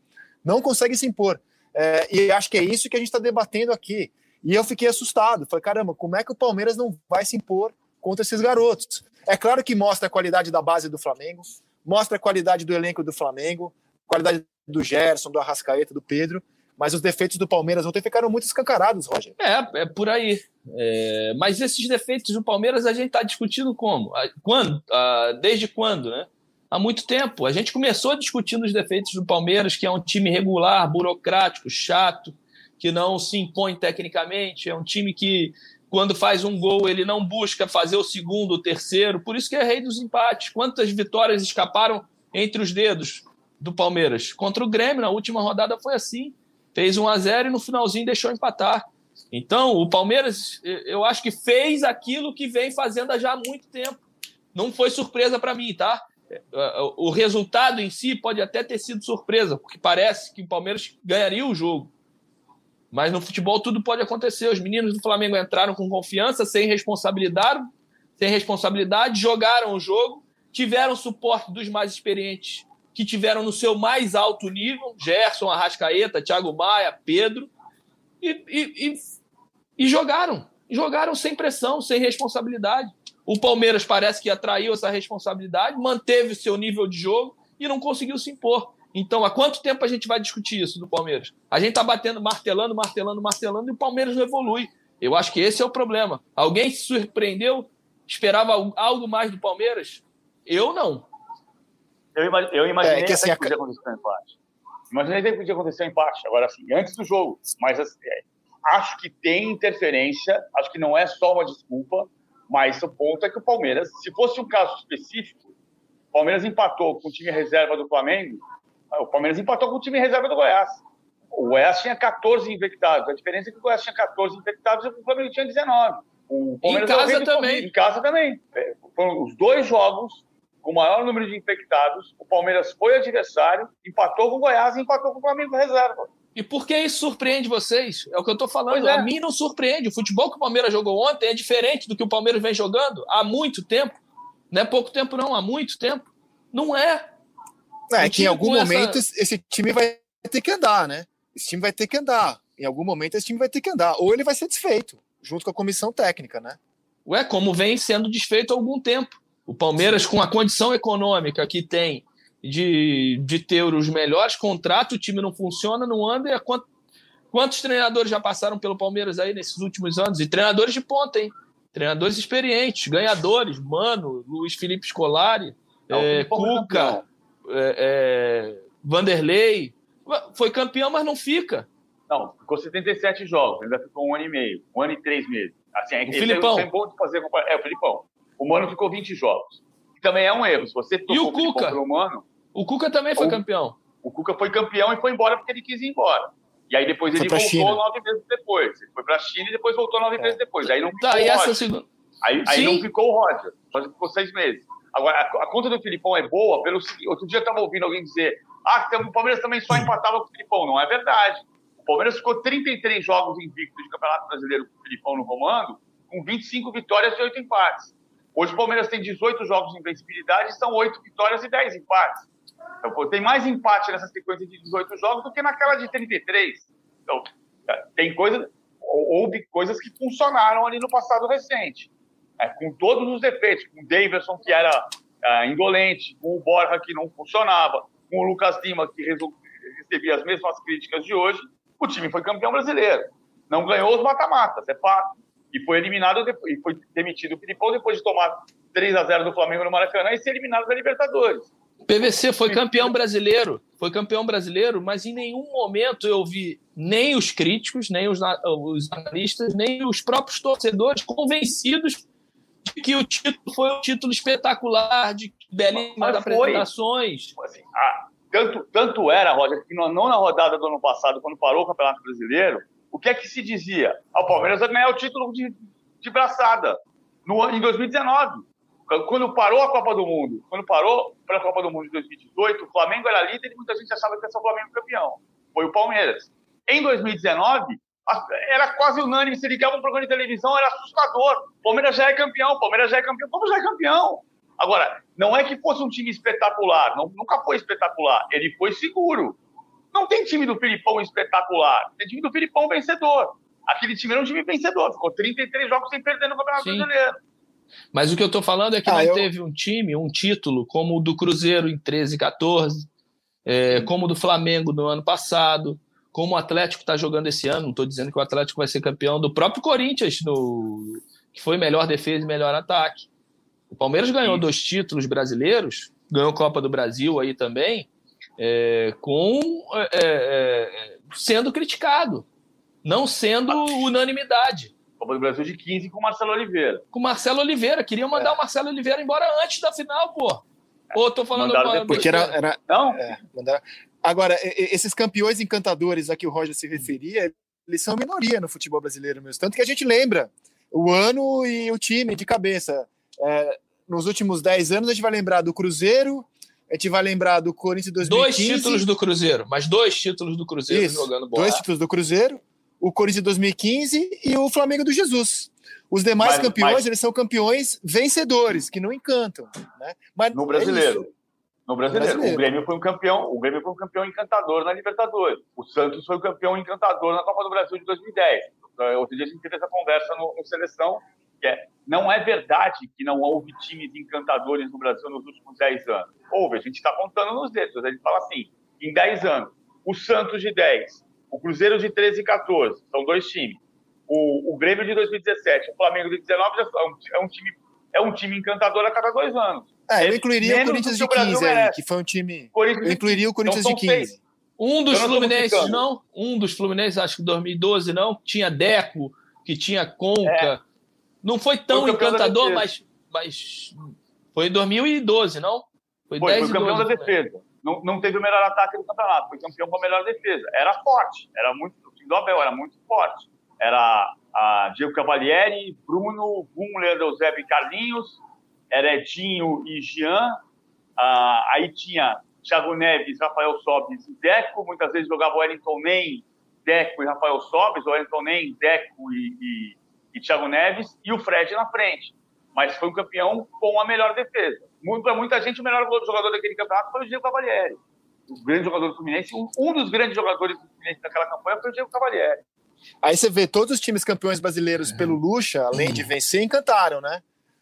não consegue se impor. É, e acho que é isso que a gente está debatendo aqui. E eu fiquei assustado. Falei, caramba, como é que o Palmeiras não vai se impor contra esses garotos? É claro que mostra a qualidade da base do Flamengo, mostra a qualidade do elenco do Flamengo, qualidade do Gerson, do Arrascaeta, do Pedro, mas os defeitos do Palmeiras ontem ficaram muito escancarados, Roger. É, é por aí. É, mas esses defeitos do Palmeiras a gente está discutindo como? Quando? Ah, desde quando, né? Há muito tempo. A gente começou discutindo os defeitos do Palmeiras, que é um time regular, burocrático, chato, que não se impõe tecnicamente, é um time que quando faz um gol, ele não busca fazer o segundo, o terceiro. Por isso que é rei dos empates. Quantas vitórias escaparam entre os dedos do Palmeiras? Contra o Grêmio, na última rodada foi assim. Fez 1 a 0 e no finalzinho deixou empatar. Então, o Palmeiras, eu acho que fez aquilo que vem fazendo já há muito tempo. Não foi surpresa para mim, tá? O resultado em si pode até ter sido surpresa, porque parece que o Palmeiras ganharia o jogo. Mas no futebol tudo pode acontecer. Os meninos do Flamengo entraram com confiança, sem responsabilidade, sem responsabilidade, jogaram o jogo, tiveram suporte dos mais experientes, que tiveram no seu mais alto nível, Gerson, Arrascaeta, Thiago Maia, Pedro, e, e, e, e jogaram. Jogaram sem pressão, sem responsabilidade. O Palmeiras parece que atraiu essa responsabilidade, manteve o seu nível de jogo e não conseguiu se impor. Então, há quanto tempo a gente vai discutir isso do Palmeiras? A gente está batendo, martelando, martelando, martelando e o Palmeiras não evolui. Eu acho que esse é o problema. Alguém se surpreendeu? Esperava algo mais do Palmeiras? Eu não. Eu, eu imaginei é, que, assim, que podia acontecer um empate. Imaginei que podia acontecer um empate, agora assim, antes do jogo. Mas assim, é, acho que tem interferência, acho que não é só uma desculpa, mas o ponto é que o Palmeiras, se fosse um caso específico, o Palmeiras empatou com o time reserva do Flamengo, o Palmeiras empatou com o time reserva do Goiás. O Goiás tinha 14 infectados. A diferença é que o Goiás tinha 14 infectados e o Flamengo tinha 19. O Palmeiras em casa também. Em casa também. É, foram os dois jogos com o maior número de infectados. O Palmeiras foi adversário, empatou com o Goiás e empatou com o Flamengo reserva. E por que isso surpreende vocês? É o que eu estou falando. É. A mim não surpreende. O futebol que o Palmeiras jogou ontem é diferente do que o Palmeiras vem jogando há muito tempo. Não é pouco tempo, não, há muito tempo. Não é. É, que em algum momento essa... esse time vai ter que andar, né? Esse time vai ter que andar. Em algum momento esse time vai ter que andar. Ou ele vai ser desfeito, junto com a comissão técnica, né? Ué, como vem sendo desfeito há algum tempo. O Palmeiras, com a condição econômica que tem de, de ter os melhores contratos, o time não funciona, não anda. E quant, quantos treinadores já passaram pelo Palmeiras aí nesses últimos anos? E treinadores de ponta, hein? Treinadores experientes, ganhadores, Mano, Luiz Felipe Scolari, é, Cuca, é, é, Vanderlei. Foi campeão, mas não fica. Não, ficou 77 jogos, ainda ficou um ano e meio, um ano e três meses. Assim, o Filipão. É bom de fazer É, o Filipão. O Mano ficou 20 jogos. E também é um erro. Se você e o Cuca? Pelo Mano, o Cuca também foi o, campeão. O Cuca foi campeão e foi embora porque ele quis ir embora. E aí depois ele voltou China. nove meses depois. Ele foi para a China e depois voltou nove é. meses depois. Aí não ficou tá, o Roger. Segunda... Aí, aí não ficou o Roger. Só ficou seis meses. Agora, a, a, conta do Filipão é boa pelo seguinte. Outro dia eu estava ouvindo alguém dizer ah, o Palmeiras também só empatava com o Filipão. Não é verdade. O Palmeiras ficou 33 jogos invicto de Campeonato Brasileiro com o Filipão no comando, com 25 vitórias e 8 empates. Hoje o Palmeiras tem 18 jogos de invencibilidade e são 8 vitórias e 10 empates. Então, pô, tem mais empate nessa sequência de 18 jogos do que naquela de 33. Então, tem coisa, houve coisas que funcionaram ali no passado recente. É, com todos os defeitos, com o Davidson, que era é, indolente, com o Borja, que não funcionava, com o Lucas Lima, que recebia as mesmas críticas de hoje, o time foi campeão brasileiro. Não ganhou os mata-matas, é fato. E foi eliminado, e foi demitido o Filipão depois de tomar 3 a 0 do Flamengo no Maracanã e ser eliminado da Libertadores. PVC foi campeão brasileiro, foi campeão brasileiro, mas em nenhum momento eu vi nem os críticos, nem os, os analistas, nem os próprios torcedores convencidos de que o título foi um título espetacular, de belíssimas apresentações. Assim, ah, tanto, tanto era, Roger, que não, não na rodada do ano passado, quando parou o Campeonato Brasileiro, o que é que se dizia? Ah, o Palmeiras vai ganhar o título de, de braçada no, em 2019. Quando parou a Copa do Mundo, quando parou para a Copa do Mundo de 2018, o Flamengo era líder e muita gente achava que ia ser o Flamengo campeão. Foi o Palmeiras. Em 2019, era quase unânime. Se ligava um programa de televisão, era assustador. Palmeiras já é campeão, Palmeiras já é campeão. Como já é campeão? Agora, não é que fosse um time espetacular, não, nunca foi espetacular. Ele foi seguro. Não tem time do Filipão espetacular, tem time do Filipão vencedor. Aquele time era um time vencedor, ficou 33 jogos sem perder no Campeonato Sim. Brasileiro. Mas o que eu estou falando é que ah, não eu... teve um time, um título, como o do Cruzeiro em 13 e 14, é, como o do Flamengo no ano passado, como o Atlético está jogando esse ano. Não estou dizendo que o Atlético vai ser campeão do próprio Corinthians, no, que foi melhor defesa e melhor ataque. O Palmeiras ganhou Sim. dois títulos brasileiros, ganhou Copa do Brasil aí também, é, com é, é, é sendo criticado, não sendo unanimidade. Copa do Brasil de 15 com o Marcelo Oliveira. Com o Marcelo Oliveira. Queriam mandar é. o Marcelo Oliveira embora antes da final, pô. Ou tô falando uma, Porque era. era não? É, Agora, esses campeões encantadores a que o Roger se referia, eles são minoria no futebol brasileiro mesmo. Tanto que a gente lembra o ano e o time de cabeça. É, nos últimos 10 anos, a gente vai lembrar do Cruzeiro, a gente vai lembrar do Corinthians 2015. Dois títulos do Cruzeiro, mas dois títulos do Cruzeiro Isso, jogando bola. Dois títulos do Cruzeiro, o Corinthians 2015 e o Flamengo do Jesus. Os demais mas, campeões, mas... eles são campeões vencedores, que não encantam. Né? Mas no brasileiro. É no brasileiro. brasileiro. O Grêmio foi um campeão, o Grêmio foi um campeão encantador na Libertadores. O Santos foi um campeão encantador na Copa do Brasil de 2010. Então, outro dia a gente teve essa conversa no, no Seleção, que é, não é verdade que não houve times encantadores no Brasil nos últimos 10 anos. Houve, a gente está contando nos dedos. A gente fala assim, em 10 anos, o Santos de 10, o Cruzeiro de 13 e 14, são dois times. O, o Grêmio de 2017, o Flamengo de 19 é um, é um time é um time encantador a cada dois anos. É, eu incluiria o Corinthians de 15 aí, que foi um time. Eu incluiria o Corinthians de 15. Um dos Fluminenses, não? Um dos Fluminenses, acho que 2012, não? Tinha Deco, que tinha Conca. É. Não foi tão foi encantador, mas, mas foi em 2012, não? Foi, foi, 10 foi campeão 12, da defesa. Não, não teve o melhor ataque do campeonato, foi campeão com a melhor defesa. Era forte, era muito. O time do Abel era muito forte. Era a Diego Cavalieri, Bruno, Gum, Leandro Eusébio e Carlinhos, Heredinho e Jean. Ah, aí tinha Thiago Neves, Rafael Sobis e Deco. Muitas vezes jogava o Wellington Nem, Deco e Rafael Sobis, o Wellington Nem, Deco e, e, e Thiago Neves, e o Fred na frente. Mas foi um campeão com a melhor defesa. Para muita gente, o melhor jogador daquele campeonato foi o Diego Cavalieri. O grande jogador do Fluminense, um, dos grandes jogadores do Fluminense naquela campanha foi o Diego Cavalieri. Aí você vê todos os times campeões brasileiros é. pelo Lucha, além de vencer, encantaram, né?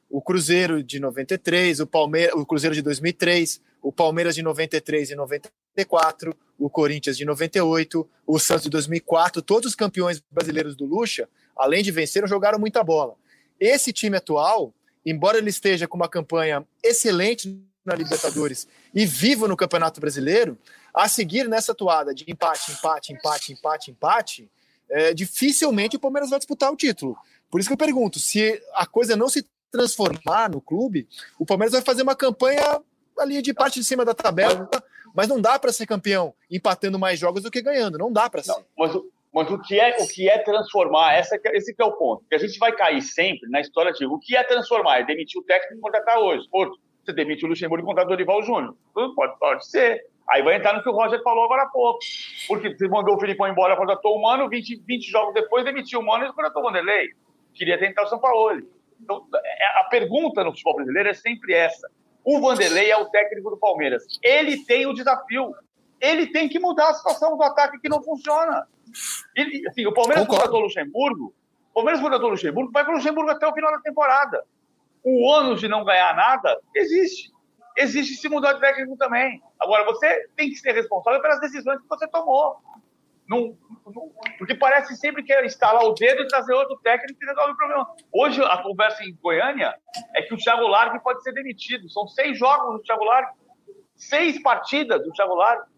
O Cruzeiro de 93, o Palmeiras, o Cruzeiro de 2003, o Palmeiras de 93 e 94, o Corinthians de 98, o Santos de 2004, todos os campeões brasileiros do Lucha, além de vencer, jogaram muita bola. Esse time atual, embora ele esteja com uma campanha excelente na Libertadores e vivo no Campeonato Brasileiro, a seguir nessa toada de empate, empate, empate, empate, empate, é, dificilmente o Palmeiras vai disputar o título. Por isso que eu pergunto, se a coisa não se transformar no clube, o Palmeiras vai fazer uma campanha ali de parte de cima da tabela, mas não dá para ser campeão empatando mais jogos do que ganhando, não dá para ser. Não, mas, mas o que é o que é transformar? Essa, é esse é o ponto. Que a gente vai cair sempre na história de o que é transformar? É demitir o técnico e contratar hoje. Você demite o Luxemburgo e contratar o Dorival Júnior. Pode, pode ser. Aí vai entrar no que o Roger falou agora há pouco. Porque você mandou o Filipão embora, contratou o Mano, 20, 20 jogos depois demitiu o Mano e contratou o Vanderlei. Queria tentar o São Paulo. Então, é, a pergunta no futebol brasileiro é sempre essa. O Vanderlei é o técnico do Palmeiras. Ele tem o desafio. Ele tem que mudar a situação do ataque que não funciona. Ele, assim, o Palmeiras contratou o Luxemburgo. O Palmeiras contratou o Luxemburgo, vai para o Luxemburgo até o final da temporada. O ônus de não ganhar nada existe existe se mudar de técnico também. Agora, você tem que ser responsável pelas decisões que você tomou. Não, não, porque parece sempre que é instalar o dedo e trazer outro técnico que resolve o problema. Hoje, a conversa em Goiânia é que o Thiago Largue pode ser demitido. São seis jogos do Thiago Largue. Seis partidas do Thiago Largue.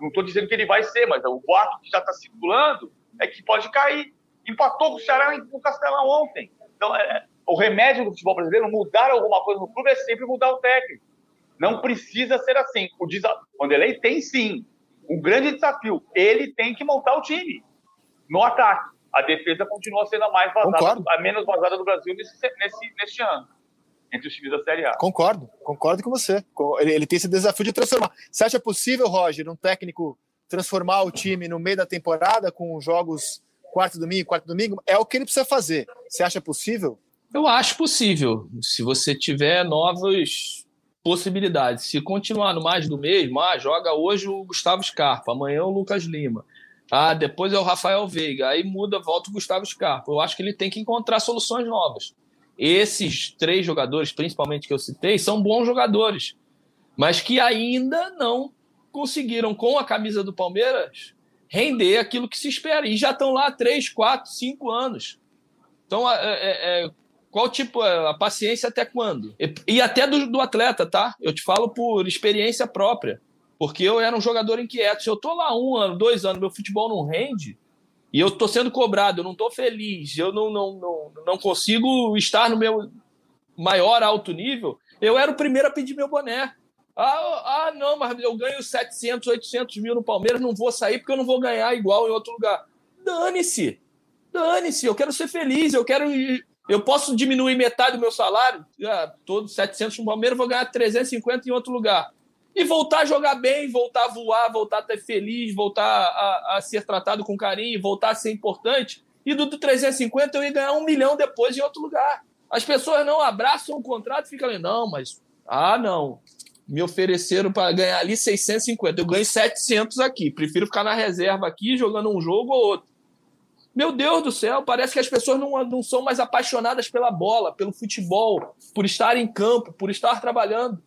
Não estou dizendo que ele vai ser, mas o boato que já está circulando é que pode cair. Empatou com o Ceará no Castelão ontem. Então, é, o remédio do futebol brasileiro, mudar alguma coisa no clube, é sempre mudar o técnico. Não precisa ser assim. O desa... Vanderlei tem sim um grande desafio. Ele tem que montar o time no ataque. A defesa continua sendo a mais vazada, concordo. a menos vazada do Brasil nesse, nesse, nesse ano. Entre os times da Série A. Concordo, concordo com você. Ele, ele tem esse desafio de transformar. Você acha possível, Roger, um técnico transformar o time no meio da temporada com jogos quarto domingo, quarto domingo? É o que ele precisa fazer. Você acha possível? Eu acho possível. Se você tiver novos possibilidades. Se continuar no mais do mesmo, ah, joga hoje o Gustavo Scarpa, amanhã o Lucas Lima. Ah, depois é o Rafael Veiga, aí muda, volta o Gustavo Scarpa. Eu acho que ele tem que encontrar soluções novas. Esses três jogadores, principalmente que eu citei, são bons jogadores, mas que ainda não conseguiram, com a camisa do Palmeiras, render aquilo que se espera. E já estão lá três, quatro, cinco anos. Então, é, é, é qual tipo, é, a paciência até quando? E, e até do, do, atleta, tá? Eu te falo por experiência própria. Porque eu era um jogador inquieto. Se eu tô lá um ano, dois anos, meu futebol não rende, e eu estou sendo cobrado, eu não estou feliz, eu não, não, não, não consigo estar no meu maior alto nível, eu era o primeiro a pedir meu boné. Ah, ah, não, mas eu ganho 700, 800 mil no Palmeiras, não vou sair porque eu não vou ganhar igual em outro lugar. Dane-se, dane-se, eu quero ser feliz, eu quero. Eu posso diminuir metade do meu salário, ah, todos 700 no Palmeiras, vou ganhar 350 em outro lugar. E voltar a jogar bem, voltar a voar, voltar a ter feliz, voltar a, a ser tratado com carinho, voltar a ser importante. E do, do 350 eu ia ganhar um milhão depois em outro lugar. As pessoas não abraçam o contrato e ficam ali, não, mas. Ah, não me ofereceram para ganhar ali 650. Eu ganho 700 aqui. Prefiro ficar na reserva aqui, jogando um jogo ou outro. Meu Deus do céu, parece que as pessoas não, não são mais apaixonadas pela bola, pelo futebol, por estar em campo, por estar trabalhando.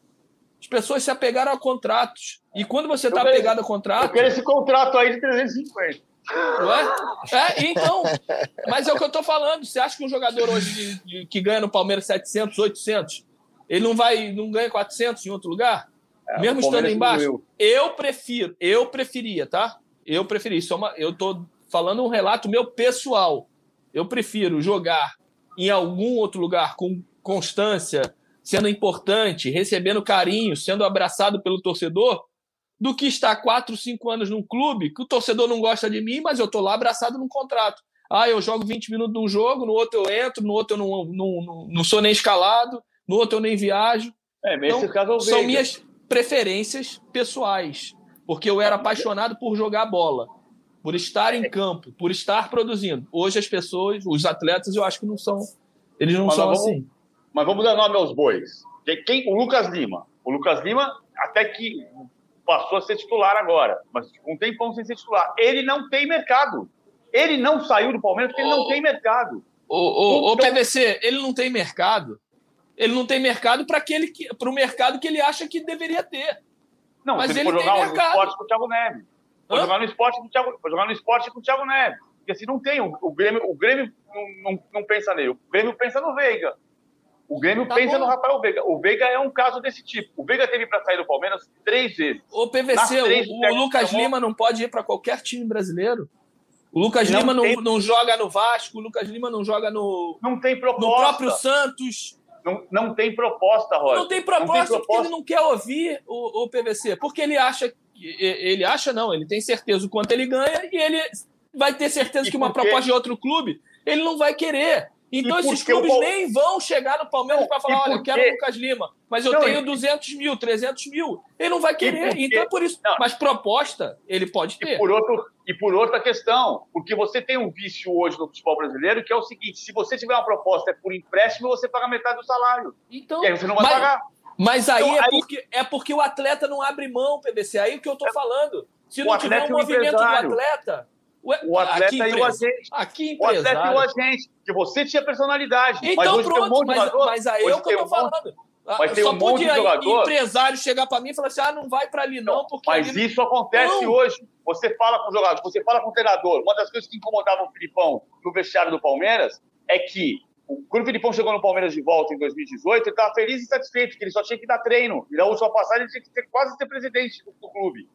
As pessoas se apegaram a contratos. E quando você está apegado a contrato. Eu quero esse contrato aí de 350. Não é? é? Então, mas é o que eu estou falando. Você acha que um jogador hoje de, de, que ganha no Palmeiras 700, 800, ele não vai, não ganha 400 em outro lugar? É, Mesmo estando embaixo? Eu prefiro, eu preferia, tá? Eu preferi. Isso é uma, eu tô falando um relato meu pessoal. Eu prefiro jogar em algum outro lugar com constância, sendo importante, recebendo carinho, sendo abraçado pelo torcedor, do que estar quatro, cinco anos num clube que o torcedor não gosta de mim, mas eu tô lá abraçado num contrato. Ah, eu jogo 20 minutos num jogo, no outro eu entro, no outro eu não, não, não, não sou nem escalado no outro eu nem viajo. É, então, caso é são minhas preferências pessoais, porque eu era apaixonado por jogar bola, por estar em campo, por estar produzindo. Hoje as pessoas, os atletas, eu acho que não são, eles não mas são vamos, assim. Mas vamos dar nome aos bois. Quem, o Lucas Lima. O Lucas Lima até que passou a ser titular agora, mas um tempão sem ser titular. Ele não tem mercado. Ele não saiu do Palmeiras porque ele não tem mercado. O, o, então, PVC, ele não tem mercado ele não tem mercado para o mercado que ele acha que deveria ter. Não, mas ele, ele jogar no esporte com o Thiago Neves. Foi jogar no esporte com o Thiago, jogar no esporte com o Thiago Neves. Porque assim, não tem. O, o Grêmio, o Grêmio não, não, não, pensa nele. O Grêmio pensa no Veiga. O Grêmio tá pensa bom. no Rafael Veiga. O Veiga é um caso desse tipo. O Veiga teve para sair do Palmeiras três vezes. O PVC, três, o, o Lucas chamou... Lima não pode ir para qualquer time brasileiro. O Lucas não Lima tem... não, não joga no Vasco, o Lucas Lima não joga no. Não tem proposta. No próprio Santos. Não, não tem proposta, Roger. Não tem proposta, não tem proposta porque ele não quer ouvir o, o PVC. Porque ele acha. Ele acha, não, ele tem certeza o quanto ele ganha e ele vai ter certeza e que uma proposta de outro clube ele não vai querer. Então esses clubes o... nem vão chegar no Palmeiras para falar, olha, eu quero o Lucas Lima, mas eu não, tenho 200 mil, 300 mil. Ele não vai querer, então é por isso. Não. Mas proposta ele pode ter. E por, outro, e por outra questão, porque você tem um vício hoje no futebol brasileiro que é o seguinte, se você tiver uma proposta é por empréstimo, você paga metade do salário. Então, e aí você não vai mas, pagar. Mas aí, então, é, aí... Porque, é porque o atleta não abre mão, PVC. Aí que eu tô é, falando. Se não tiver um movimento do atleta o atleta aqui, e o agente. Aqui, o atleta e o agente. Que você tinha personalidade. Então, mas pronto, um mas, mas aí é o que eu tô um falando. Monte, mas tem Só um monte de jogador. empresário chegar para mim e falar assim: ah, não vai para ali não, porque. Mas ali... isso acontece não. hoje. Você fala com o jogador, você fala com o treinador. Uma das coisas que incomodavam o Filipão no vestiário do Palmeiras é que quando o Filipão chegou no Palmeiras de volta em 2018, ele estava feliz e satisfeito, que ele só tinha que dar treino. E na última passagem ele tinha que ter, quase ser presidente do, do clube.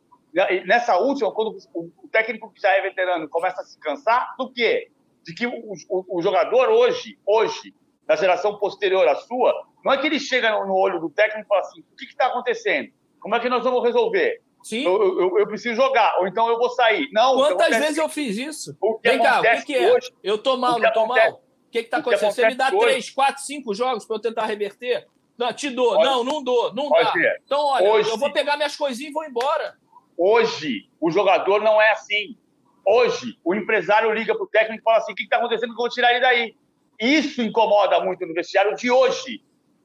Nessa última, quando o técnico que já é veterano começa a se cansar, do quê? De que o, o, o jogador hoje, hoje, da geração posterior à sua, não é que ele chega no, olho do técnico e fala assim: o que está acontecendo? Como é que nós vamos resolver? Sim. Eu, eu, eu, preciso jogar, ou então eu vou sair. Não, Quantas vezes eu fiz isso? O que Vem cá, o que, que é? Hoje, eu tô mal, não tô mal? O que está acontecendo? Você me dá hoje, três, quatro, cinco jogos para eu tentar reverter? Não, te dou. Pode, não, não dou, não dá. Ver. Então, olha, hoje, eu vou pegar minhas coisinhas e vou embora. Hoje, o jogador não é assim. Hoje, o empresário liga para o técnico e fala assim: o que está acontecendo que eu vou tirar ele daí? Isso incomoda muito no vestiário de hoje.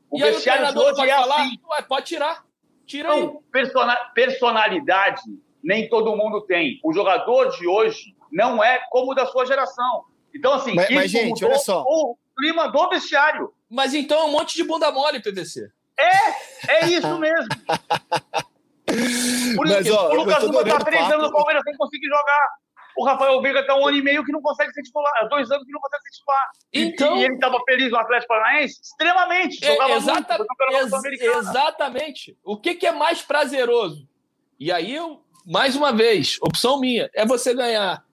O e vestiário aí, o de hoje pode é falar, assim. Ué, pode tirar. Tira então, persona personalidade nem todo mundo tem. O jogador de hoje não é como o da sua geração. Então, assim, mas, mas gente, olha só. o clima do vestiário. Mas então é um monte de bunda mole, PVC. É, é isso mesmo. Por Mas, ó, o Lucas Lima está três anos no Palmeiras sem conseguir jogar. O Rafael Veiga está um ano e meio que não consegue ser titular. Dois anos que não consegue ser titular. Então, e, ele estava feliz no Atlético Paranaense? Extremamente. É, exata, muito, ex exatamente. O que, que é mais prazeroso? E aí, eu, mais uma vez, opção minha, é você ganhar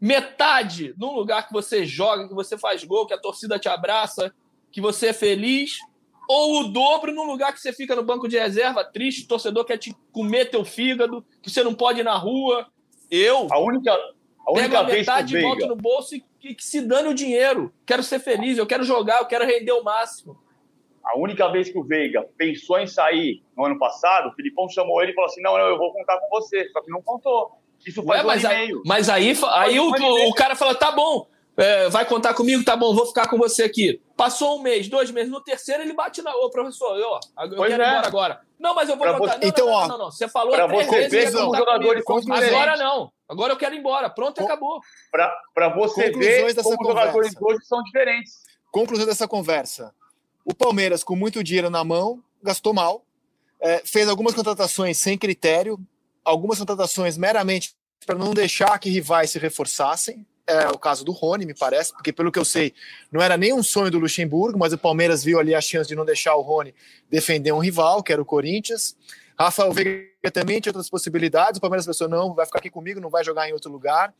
metade num lugar que você joga, que você faz gol, que a torcida te abraça, que você é feliz, ou o dobro num lugar que você fica no banco de reserva, triste, torcedor quer te comer teu fígado, que você não pode ir na rua. Eu A única, a única pego a metade, boto Veiga, no bolso e que, que se dane o dinheiro. Quero ser feliz, eu quero jogar, eu quero render o máximo. a única vez que o Veiga pensou em sair no ano passado, o Filipão chamou ele e falou assim: não, não, eu vou contar com você. Só que não contou. Isso faz Ué, um mas, aí, meio. mas aí, aí o, um o cara fala: tá bom, é, vai contar comigo, tá bom, vou ficar com você aqui. Passou um mês, dois meses, no terceiro ele bate na. Ô, professor, eu, eu Pois quero é. ir embora agora. Não, mas eu vou Pra contar. você- Não, Então, não, não, ó, não, não, Você falou Pra três você vezes ver como diferentes. Agora não. Agora eu quero ir embora. Pronto, Com- acabou. Para você Conclusões ver como os jogadores hoje são diferentes. Conclusão dessa conversa. O Palmeiras, com muito dinheiro na mão, gastou mal. É, fez algumas contratações sem critério, algumas contratações meramente para não deixar que rivais se reforçassem. É o caso do Rony, me parece, porque pelo que eu sei, não era nem um sonho do Luxemburgo, mas o Palmeiras viu ali a chance de não deixar o Rony defender um rival, que era o Corinthians. Rafael Veiga também tinha outras possibilidades. O Palmeiras pensou: não, vai ficar aqui comigo, não vai jogar em outro lugar.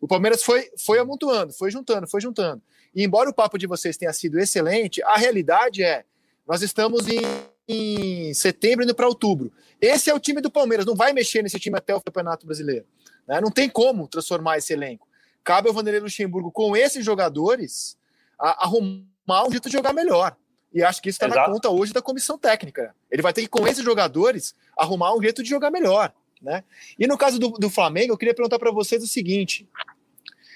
O Palmeiras foi, foi amontoando, foi juntando, foi juntando. E embora o papo de vocês tenha sido excelente, a realidade é: nós estamos em, em setembro indo para outubro. Esse é o time do Palmeiras, não vai mexer nesse time até o Campeonato Brasileiro. né? Não tem como transformar esse elenco. Cabe ao Vanderlei Luxemburgo, com esses jogadores, a- arrumar um jeito de jogar melhor. E acho que isso está na conta hoje da comissão técnica. Ele vai ter que, com esses jogadores, arrumar um jeito de jogar melhor. Né? E no caso do, do Flamengo, eu queria perguntar para vocês o seguinte: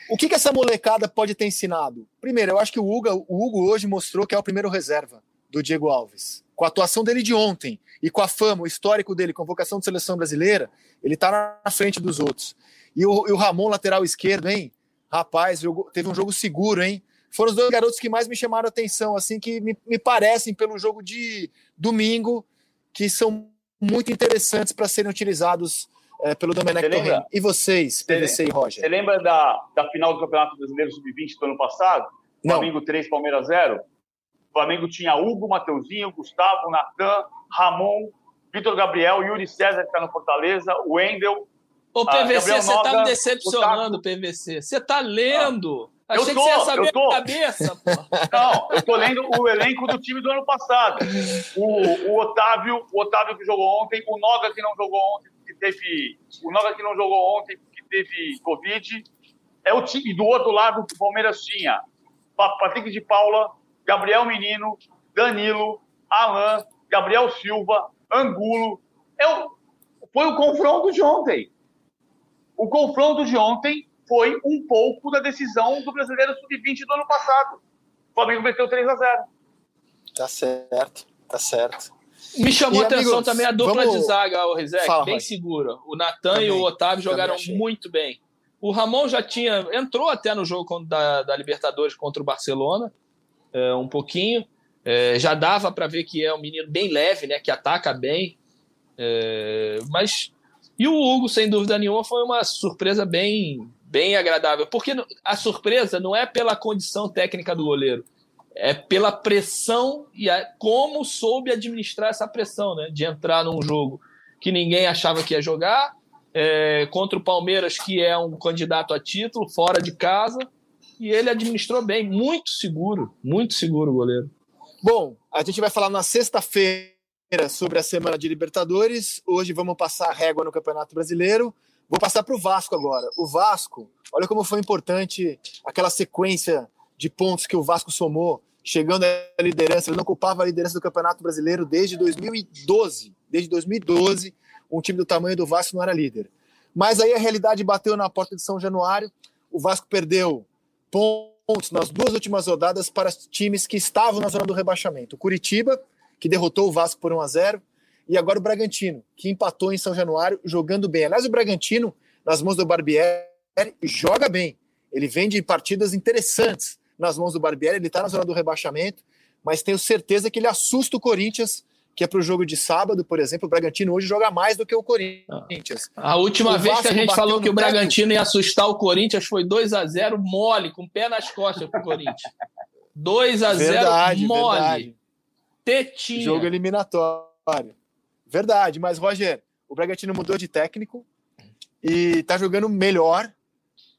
o que, que essa molecada pode ter ensinado? Primeiro, eu acho que o Hugo, o Hugo hoje mostrou que é o primeiro reserva do Diego Alves. Com a atuação dele de ontem e com a fama, o histórico dele, convocação de seleção brasileira, ele tá na frente dos outros. E o, e o Ramon, lateral esquerdo, hein? Rapaz, jogou- teve um jogo seguro, hein? Foram os dois garotos que mais me chamaram a atenção, assim, que me, me parecem, pelo jogo de domingo, que são muito interessantes para serem utilizados eh, pelo Domenech? Torrent. E vocês, PVC e Roger? Você lembra da, da final do Campeonato Brasileiro Sub-20 do ano passado? Não. Flamengo 3, Palmeiras 0? O Flamengo tinha Hugo, Mateuzinho, Gustavo, Natan, Ramon, Vitor Gabriel, Yuri César, que está no Fortaleza, o Wendel. Ô, Ah, PVC, Gabriel você tá Noga, me decepcionando, PVC. Você tá lendo. Eu Achei tô, que você ia saber eu tô. a cabeça, pô. Não, eu tô lendo o elenco do time do ano passado. O, o Otávio, o Otávio que jogou ontem, o Noga que não jogou ontem, que teve. O Noga que não jogou ontem, que teve Covid. É o time. Do outro lado, o Palmeiras tinha Pa- Patrick de Paula, Gabriel Menino, Danilo, Alain, Gabriel Silva, Angulo. É o- foi o confronto de ontem. O confronto de ontem foi um pouco da decisão do Brasileiro Sub-20 do ano passado. O Flamengo meteu 3 a 0 Tá certo, tá certo. Me chamou E, a atenção amigos, também a dupla vamos- de zaga, o Rizek, Fala, bem segura. O Natan e o Otávio jogaram muito bem. O Ramon já tinha. entrou até no jogo da, da Libertadores contra o Barcelona, é, um pouquinho. É, já dava para ver que é um menino bem leve, né? Que ataca bem. É, mas. E o Hugo, sem dúvida nenhuma, foi uma surpresa bem, bem agradável. Porque a surpresa não é pela condição técnica do goleiro, é pela pressão e a- como soube administrar essa pressão, né? De entrar num jogo que ninguém achava que ia jogar, é, contra o Palmeiras, que é um candidato a título, fora de casa, e ele administrou bem, muito seguro, muito seguro o goleiro. Bom, a gente vai falar na sexta-feira sobre a semana de Libertadores. Hoje vamos passar a régua no Campeonato Brasileiro. Vou passar para o Vasco agora. O Vasco, olha como foi importante aquela sequência de pontos que o Vasco somou, chegando à liderança. Ele não ocupava a liderança do Campeonato Brasileiro desde 2012. Desde 2012, um time do tamanho do Vasco não era líder. Mas aí a realidade bateu na porta de São Januário. O Vasco perdeu pontos nas duas últimas rodadas para times que estavam na zona do rebaixamento. O Curitiba, que derrotou o Vasco por 1 a 0 e agora o Bragantino, que empatou em São Januário, jogando bem. Aliás, o Bragantino, nas mãos do Barbieri, joga bem. Ele vem de partidas interessantes nas mãos do Barbieri, ele está na zona do rebaixamento, mas tenho certeza que ele assusta o Corinthians, que é para o jogo de sábado, por exemplo. O Bragantino hoje joga mais do que o Corinthians. A última O vez que a Vasco gente falou que o. Bragantino ia assustar o Corinthians foi 2 a 0 mole, com o pé nas costas pro Corinthians. 2 a 0 Verdade, mole. verdade. Tetinha. Jogo eliminatório. Verdade, mas Roger, o Bragantino mudou de técnico e tá jogando melhor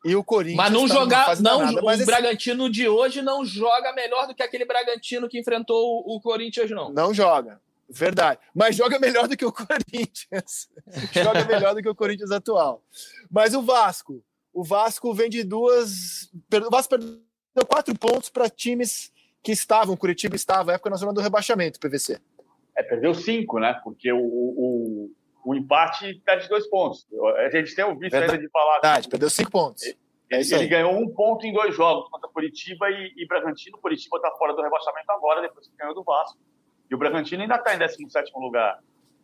E o Corinthians. Mas não tá jogar. Não, danada, o esse- Bragantino de hoje não joga melhor do que aquele Bragantino que enfrentou o, o Corinthians, não. Não joga. Verdade. Mas joga melhor do que o Corinthians. joga melhor do que o Corinthians atual. Mas o Vasco. O Vasco vem de duas. O Vasco perdeu quatro pontos para times que estavam. Curitiba estava, época, na zona do rebaixamento, PVC. É, perdeu cinco, né? Porque o, o, o empate perde dois pontos. A gente tem ouvido Verdade. ainda de falar. Verdade, perdeu cinco pontos. É isso ele ganhou um ponto em dois jogos contra Curitiba e, e Bragantino. Curitiba está fora do rebaixamento agora, depois que ganhou do Vasco. E o Bragantino ainda está em 17 lugar.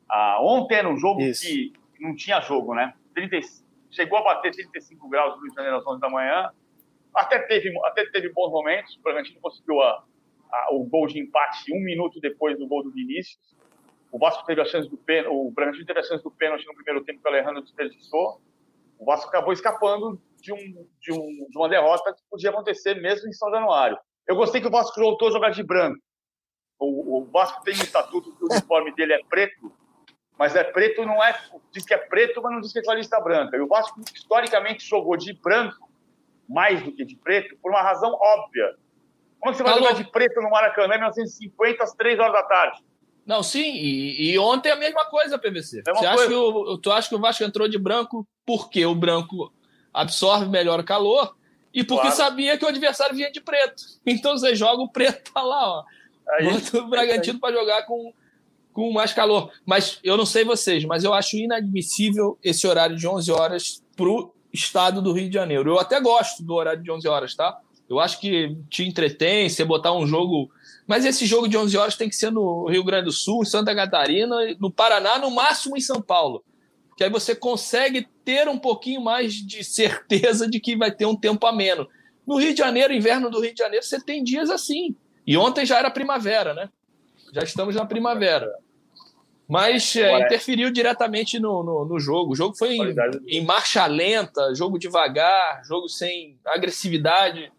Ah, ontem era um jogo Isso. que não tinha jogo, né? 30, e- chegou a bater 35 graus no Rio de Janeiro às 11 da manhã. Até teve, até teve bons momentos. O Bragantino conseguiu a- a- o gol de empate um minuto depois do gol do Vinícius. O Vasco teve a chance do pênalti, o Bragantino teve a chance do pênalti no primeiro tempo que o Alejandro desperdiçou. O Vasco acabou escapando de, um, de, um, de uma derrota que podia acontecer mesmo em São Januário. Eu gostei que o Vasco voltou a jogar de branco. O, o Vasco tem um estatuto que o uniforme dele é preto, mas é preto não é. Diz que é preto, mas não diz que é com lista branca. E o Vasco, historicamente, jogou de branco mais do que de preto, por uma razão óbvia. Como é você vai jogar de preto no Maracanã em 1950 às 3 horas da tarde? Não, sim, e, e ontem a mesma coisa, PVC. Mesma Você acha coisa. que o, tu acha que o Vasco entrou de branco porque o branco absorve melhor o calor e porque Claro. sabia que o adversário vinha de preto. Então você joga o preto tá lá, ó. Aí, Bota o Bragantino para jogar com, com mais calor. Mas eu não sei vocês, mas eu acho inadmissível esse horário de 11 horas pro estado do Rio de Janeiro. Eu até gosto do horário de 11 horas, tá? Eu acho que te entretém, você botar um jogo. Mas esse jogo de 11 horas tem que ser no Rio Grande do Sul, em Santa Catarina, no Paraná, no máximo em São Paulo. Que aí você consegue ter um pouquinho mais de certeza de que vai ter um tempo ameno. No Rio de Janeiro, inverno do Rio de Janeiro, você tem dias assim. E ontem já era primavera, né? Já estamos na primavera. Mas é, interferiu diretamente no, no, no jogo. O jogo foi em, em marcha lenta, jogo devagar, jogo sem agressividade.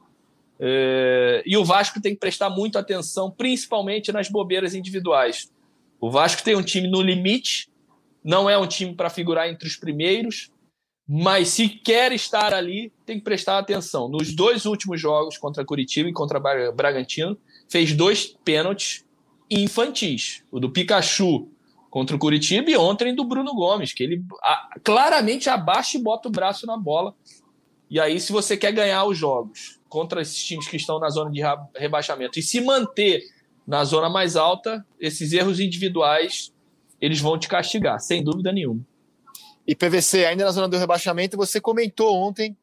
É, e o Vasco tem que prestar muito atenção, principalmente nas bobeiras individuais. O Vasco tem um time no limite, não é um time para figurar entre os primeiros, mas se quer estar ali, tem que prestar atenção. Nos dois últimos jogos, contra Curitiba e contra Bra- Bragantino, fez dois pênaltis infantis. O do Pikachu contra o Curitiba e ontem do Bruno Gomes, que ele claramente abaixa e bota o braço na bola. E aí, se você quer ganhar os jogos contra esses times que estão na zona de rebaixamento e se manter na zona mais alta, esses erros individuais eles vão te castigar, sem dúvida nenhuma. E PVC, ainda na zona do rebaixamento, você comentou ontem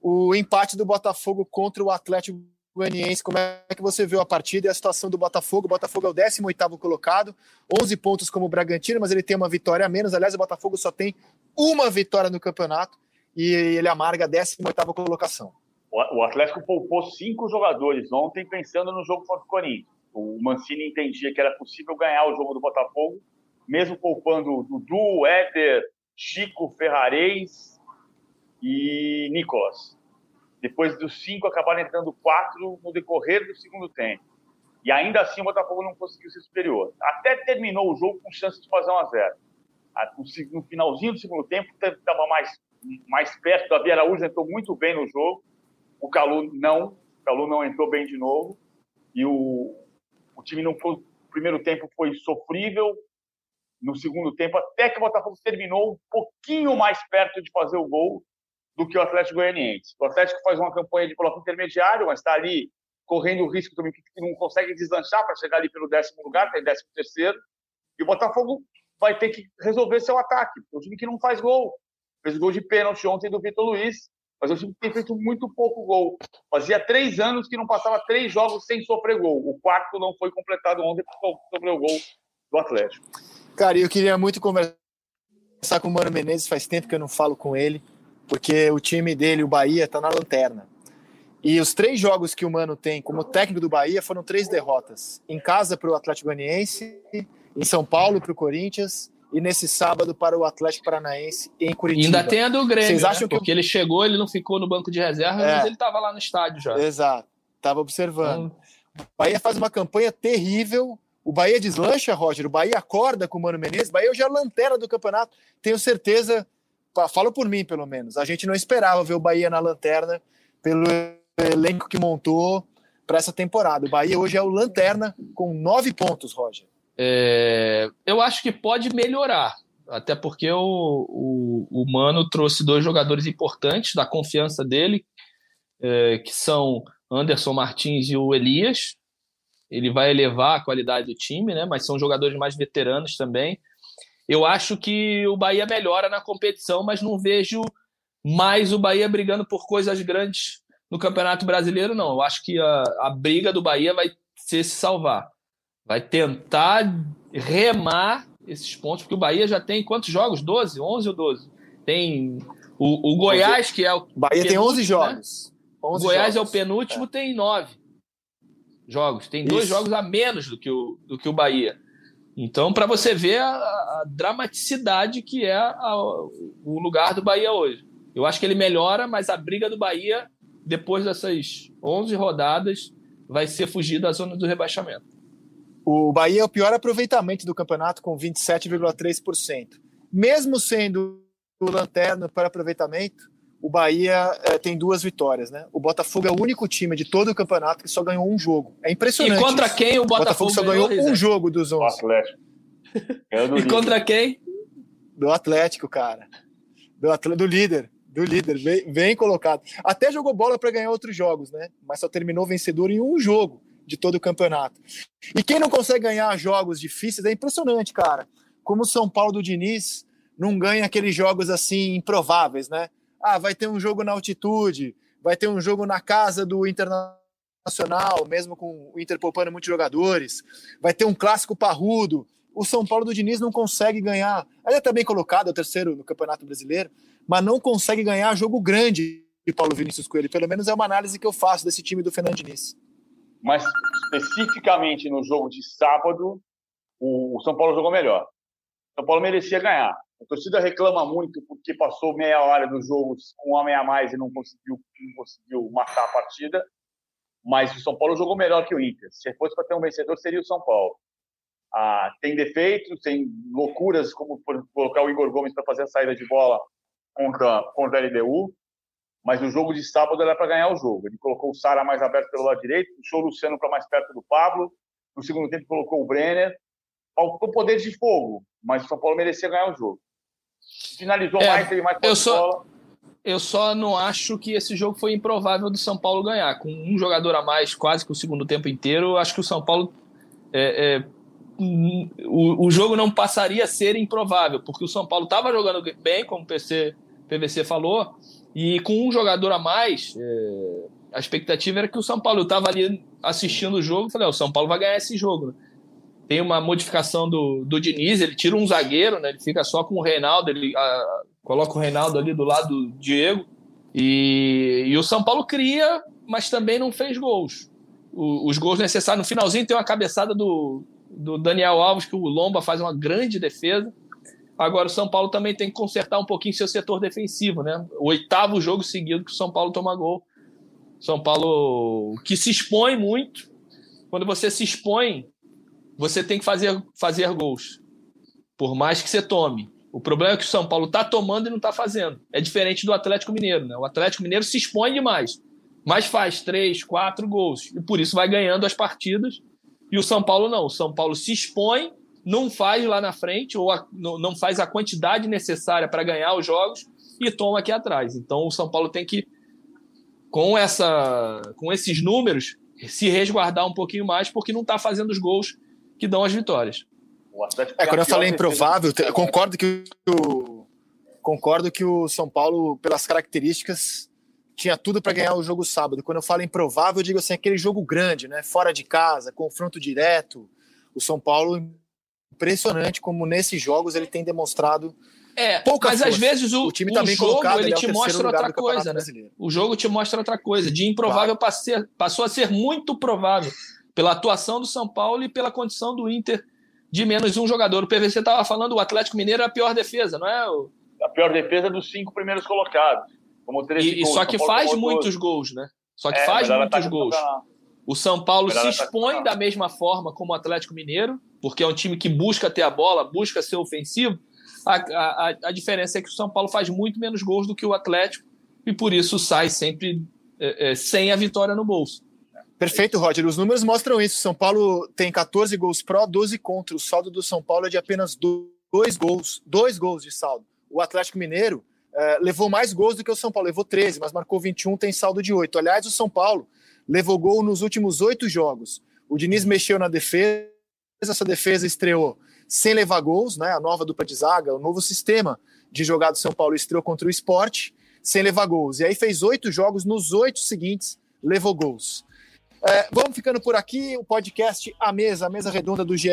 o empate do Botafogo contra o Atlético Goianiense. Como é que você viu a partida e a situação do Botafogo? O Botafogo é o 18º colocado, 11 pontos como o Bragantino, mas ele tem uma vitória a menos. Aliás, o Botafogo só tem uma vitória no campeonato e ele amarga a 18ª colocação. O Atlético poupou cinco jogadores ontem pensando no jogo contra o Corinthians. O Mancini entendia que era possível ganhar o jogo do Botafogo, mesmo poupando Dudu, Éder, Chico, Ferrarez e Nicolas. Depois dos cinco, acabaram entrando quatro no decorrer do segundo tempo. E ainda assim o Botafogo não conseguiu ser superior. Até terminou o jogo com chance de fazer 1 a 0 Ah, no finalzinho do segundo tempo, estava mais, mais perto. Davi Araújo entrou muito bem no jogo. O Calu não. O Calu não entrou bem de novo. E o, o time não foi. O primeiro tempo foi sofrível. No segundo tempo, até que o Botafogo terminou um pouquinho mais perto de fazer o gol do que o Atlético Goianiense. O Atlético faz uma campanha de bloco intermediário, mas está ali correndo o risco também que não consegue deslanchar para chegar ali pelo décimo lugar, tem décimo terceiro. E o Botafogo vai ter que resolver seu ataque. É um time que não faz gol. Fez gol de pênalti ontem do Vitor Luiz, mas um time tem feito muito pouco gol. Fazia três anos que não passava três jogos sem sofrer gol. O quarto não foi completado ontem porque sofreu o gol do Atlético. Cara, eu queria muito conversar com o Mano Menezes, faz tempo que eu não falo com ele, porque o time dele, o Bahia, tá na lanterna. E os três jogos que o Mano tem como técnico do Bahia foram três derrotas. Em casa para o Atlético Goianiense, em São Paulo para o Corinthians e nesse sábado para o Atlético Paranaense em E Curitiba. ainda tem a do Grêmio, Vocês acham né? que porque ele chegou, ele não ficou no banco de reserva, É. mas ele estava lá no estádio já. Exato, estava observando. Então, O Bahia faz uma campanha terrível. O Bahia deslancha, Roger. O Bahia acorda com o Mano Menezes. O Bahia hoje é a lanterna do campeonato. Tenho certeza falo por mim pelo menos, a gente não esperava ver o Bahia na lanterna pelo elenco que montou para essa temporada. O Bahia hoje é o lanterna com nove pontos, Roger. É, eu acho que pode melhorar, até porque o, o, o Mano trouxe dois jogadores importantes da confiança dele, é, que são Anderson Martins e o Elias. Ele vai elevar a qualidade do time, né? Mas são jogadores mais veteranos também. Eu acho que o Bahia melhora na competição, mas não vejo mais o Bahia brigando por coisas grandes no Campeonato Brasileiro, não. Eu acho que a, a briga do Bahia vai ser se salvar. Vai tentar remar esses pontos, porque o Bahia já tem quantos jogos? 12? 11 ou 12? Tem o, o Goiás, que é o. Bahia tem 11 né? jogos. Né? 11 o Goiás jogos. é o penúltimo, é. tem 9 jogos. Tem dois Isso. jogos a menos do que o, do que o Bahia. Então, para você ver a, a, dramaticidade que é a, o lugar do Bahia hoje. Eu acho que ele melhora, mas a briga do Bahia, depois dessas 11 rodadas, vai ser fugir da zona do rebaixamento. O Bahia é o pior aproveitamento do campeonato, com 27,3%. Mesmo sendo o lanterna para aproveitamento, o Bahia é, tem duas vitórias, né? O Botafogo é o único time de todo o campeonato que só ganhou um jogo. É impressionante. E contra quem o Botafogo, Botafogo só ganhou, ganhou um jogo dos 11. O Atlético. e contra quem? Do Atlético, cara. Do, do líder. Do líder, bem, bem colocado. Até jogou bola para ganhar outros jogos, né? Mas só terminou vencedor em um jogo de todo o campeonato. E quem não consegue ganhar jogos difíceis é impressionante, cara. Como o São Paulo do Diniz não ganha aqueles jogos assim improváveis, né? Ah, vai ter um jogo na altitude, vai ter um jogo na casa do Internacional, mesmo com o Inter poupando muitos jogadores, vai ter um clássico parrudo. O São Paulo do Diniz não consegue ganhar. Ele é também colocado, é o terceiro no Campeonato Brasileiro, mas não consegue ganhar jogo grande de Paulo Vinícius Coelho. Pelo menos é uma análise que eu faço desse time do Fernando Diniz. Mas especificamente no jogo de sábado, o São Paulo jogou melhor. O São Paulo merecia ganhar. A torcida reclama muito porque passou meia hora do jogo com um homem a mais e não conseguiu, não conseguiu matar a partida. Mas o São Paulo jogou melhor que o Inter. Se fosse para ter um vencedor, seria o São Paulo. Ah, tem defeitos, tem loucuras, como colocar o Igor Gomes para fazer a saída de bola contra, contra a LDU. Mas no jogo de sábado era para ganhar o jogo. Ele colocou o Sara mais aberto pelo lado direito, puxou o Luciano para mais perto do Pablo. No segundo tempo colocou o Brenner. Faltou poder de fogo, mas o São Paulo merecia ganhar o jogo finalizou é, mais, teve mais eu só, eu só não acho que esse jogo foi improvável do São Paulo ganhar. Com um jogador a mais, quase que o segundo tempo inteiro, acho que o São Paulo. É, é, o, o jogo não passaria a ser improvável, porque o São Paulo estava jogando bem, como o PC, PVC falou, e com um jogador a mais, é, a expectativa era que o São Paulo estava ali assistindo o jogo, falei, o São Paulo vai ganhar esse jogo. Né? tem uma modificação do, do Diniz, ele tira um zagueiro, né? Ele fica só com o Reinaldo, ele a, coloca o Reinaldo ali do lado do Diego. E, e o São Paulo cria, mas também não fez gols. O, os gols necessários. No finalzinho tem uma cabeçada do, do Daniel Alves, que o Lomba faz uma grande defesa. Agora o São Paulo também tem que consertar um pouquinho seu setor defensivo, né? O oitavo jogo seguido que o São Paulo toma gol. São Paulo que se expõe muito. Quando você se expõe, você tem que fazer, fazer gols. Por mais que você tome. O problema é que o São Paulo está tomando e não está fazendo. É diferente do Atlético Mineiro. Né? O Atlético Mineiro se expõe demais, mas faz três, quatro gols. E por isso vai ganhando as partidas. E o São Paulo não. O São Paulo se expõe, não faz lá na frente, ou a, não faz a quantidade necessária para ganhar os jogos e toma aqui atrás. Então o São Paulo tem que, com, essa, com esses números, se resguardar um pouquinho mais, porque não está fazendo os gols que dão as vitórias. É, quando eu falei improvável, eu concordo que o, concordo que o São Paulo, pelas características, tinha tudo para ganhar o jogo sábado. Quando eu falo improvável, eu digo assim, aquele jogo grande, né? Fora de casa, confronto direto. O São Paulo, impressionante como nesses jogos ele tem demonstrado é, pouca mas força. às vezes o, o time tá o jogo colocado, ele, ele é te mostra outra coisa, né? O jogo te mostra outra coisa. De improvável claro. passou a ser muito provável pela atuação do São Paulo e pela condição do Inter de menos um jogador. O PVC estava falando, o Atlético Mineiro é a pior defesa, não é? A pior defesa dos cinco primeiros colocados. Como e, e só que faz muitos gols, né? Só que é, faz muitos gols. O São Paulo se expõe da mesma forma como o Atlético Mineiro, porque é um time que busca ter a bola, busca ser ofensivo, A, a, a diferença é que o São Paulo faz muito menos gols do que o Atlético e por isso sai sempre é, é, sem a vitória no bolso. Perfeito, Roger. Os números mostram isso. São Paulo tem 14 gols pró, 12 contra. O saldo do São Paulo é de apenas dois gols, dois gols de saldo. O Atlético Mineiro é, levou mais gols do que o São Paulo, levou 13, mas marcou 21, tem saldo de 8. Aliás, o São Paulo levou gol nos últimos oito jogos. O Diniz mexeu na defesa, essa defesa estreou sem levar gols, né? A nova dupla de zaga, o novo sistema de jogar do São Paulo estreou contra o esporte, sem levar gols. E aí fez oito jogos, nos oito seguintes, levou gols. É, vamos ficando por aqui. O podcast A Mesa, a mesa redonda do GE.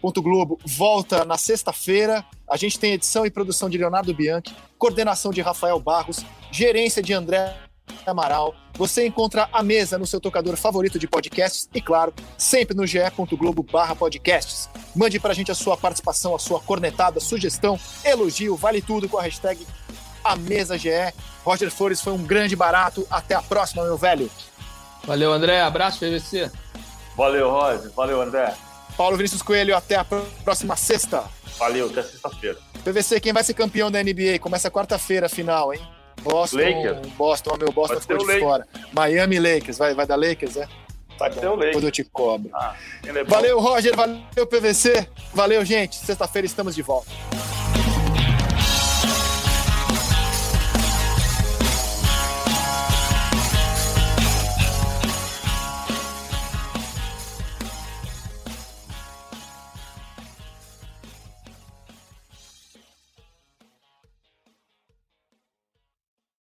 Globo volta na sexta-feira. A gente tem edição e produção de Leonardo Bianchi, coordenação de Rafael Barros, gerência de André Amaral. Você encontra a mesa no seu tocador favorito de podcasts e, claro, sempre no ge.globo podcasts. Mande para a gente a sua participação, a sua cornetada, sugestão, elogio, vale tudo com a hashtag a mesa GE. Roger Flores foi um grande barato. Até a próxima, meu velho. Valeu, André. Abraço, PVC. Valeu, Roger. Valeu, André. Paulo Vinícius Coelho, até a próxima sexta. Valeu, até sexta-feira. PVC, quem vai ser campeão da NBA? Começa quarta-feira, final, hein? Boston, Lakers. Boston, meu Boston ficou de Lakers. fora. Miami Lakers, vai, vai dar Lakers, é? Vai ser o Lakers. Depois eu te cobro. Ah, é valeu, Roger, valeu, PVC. Valeu, gente. Sexta-feira estamos de volta.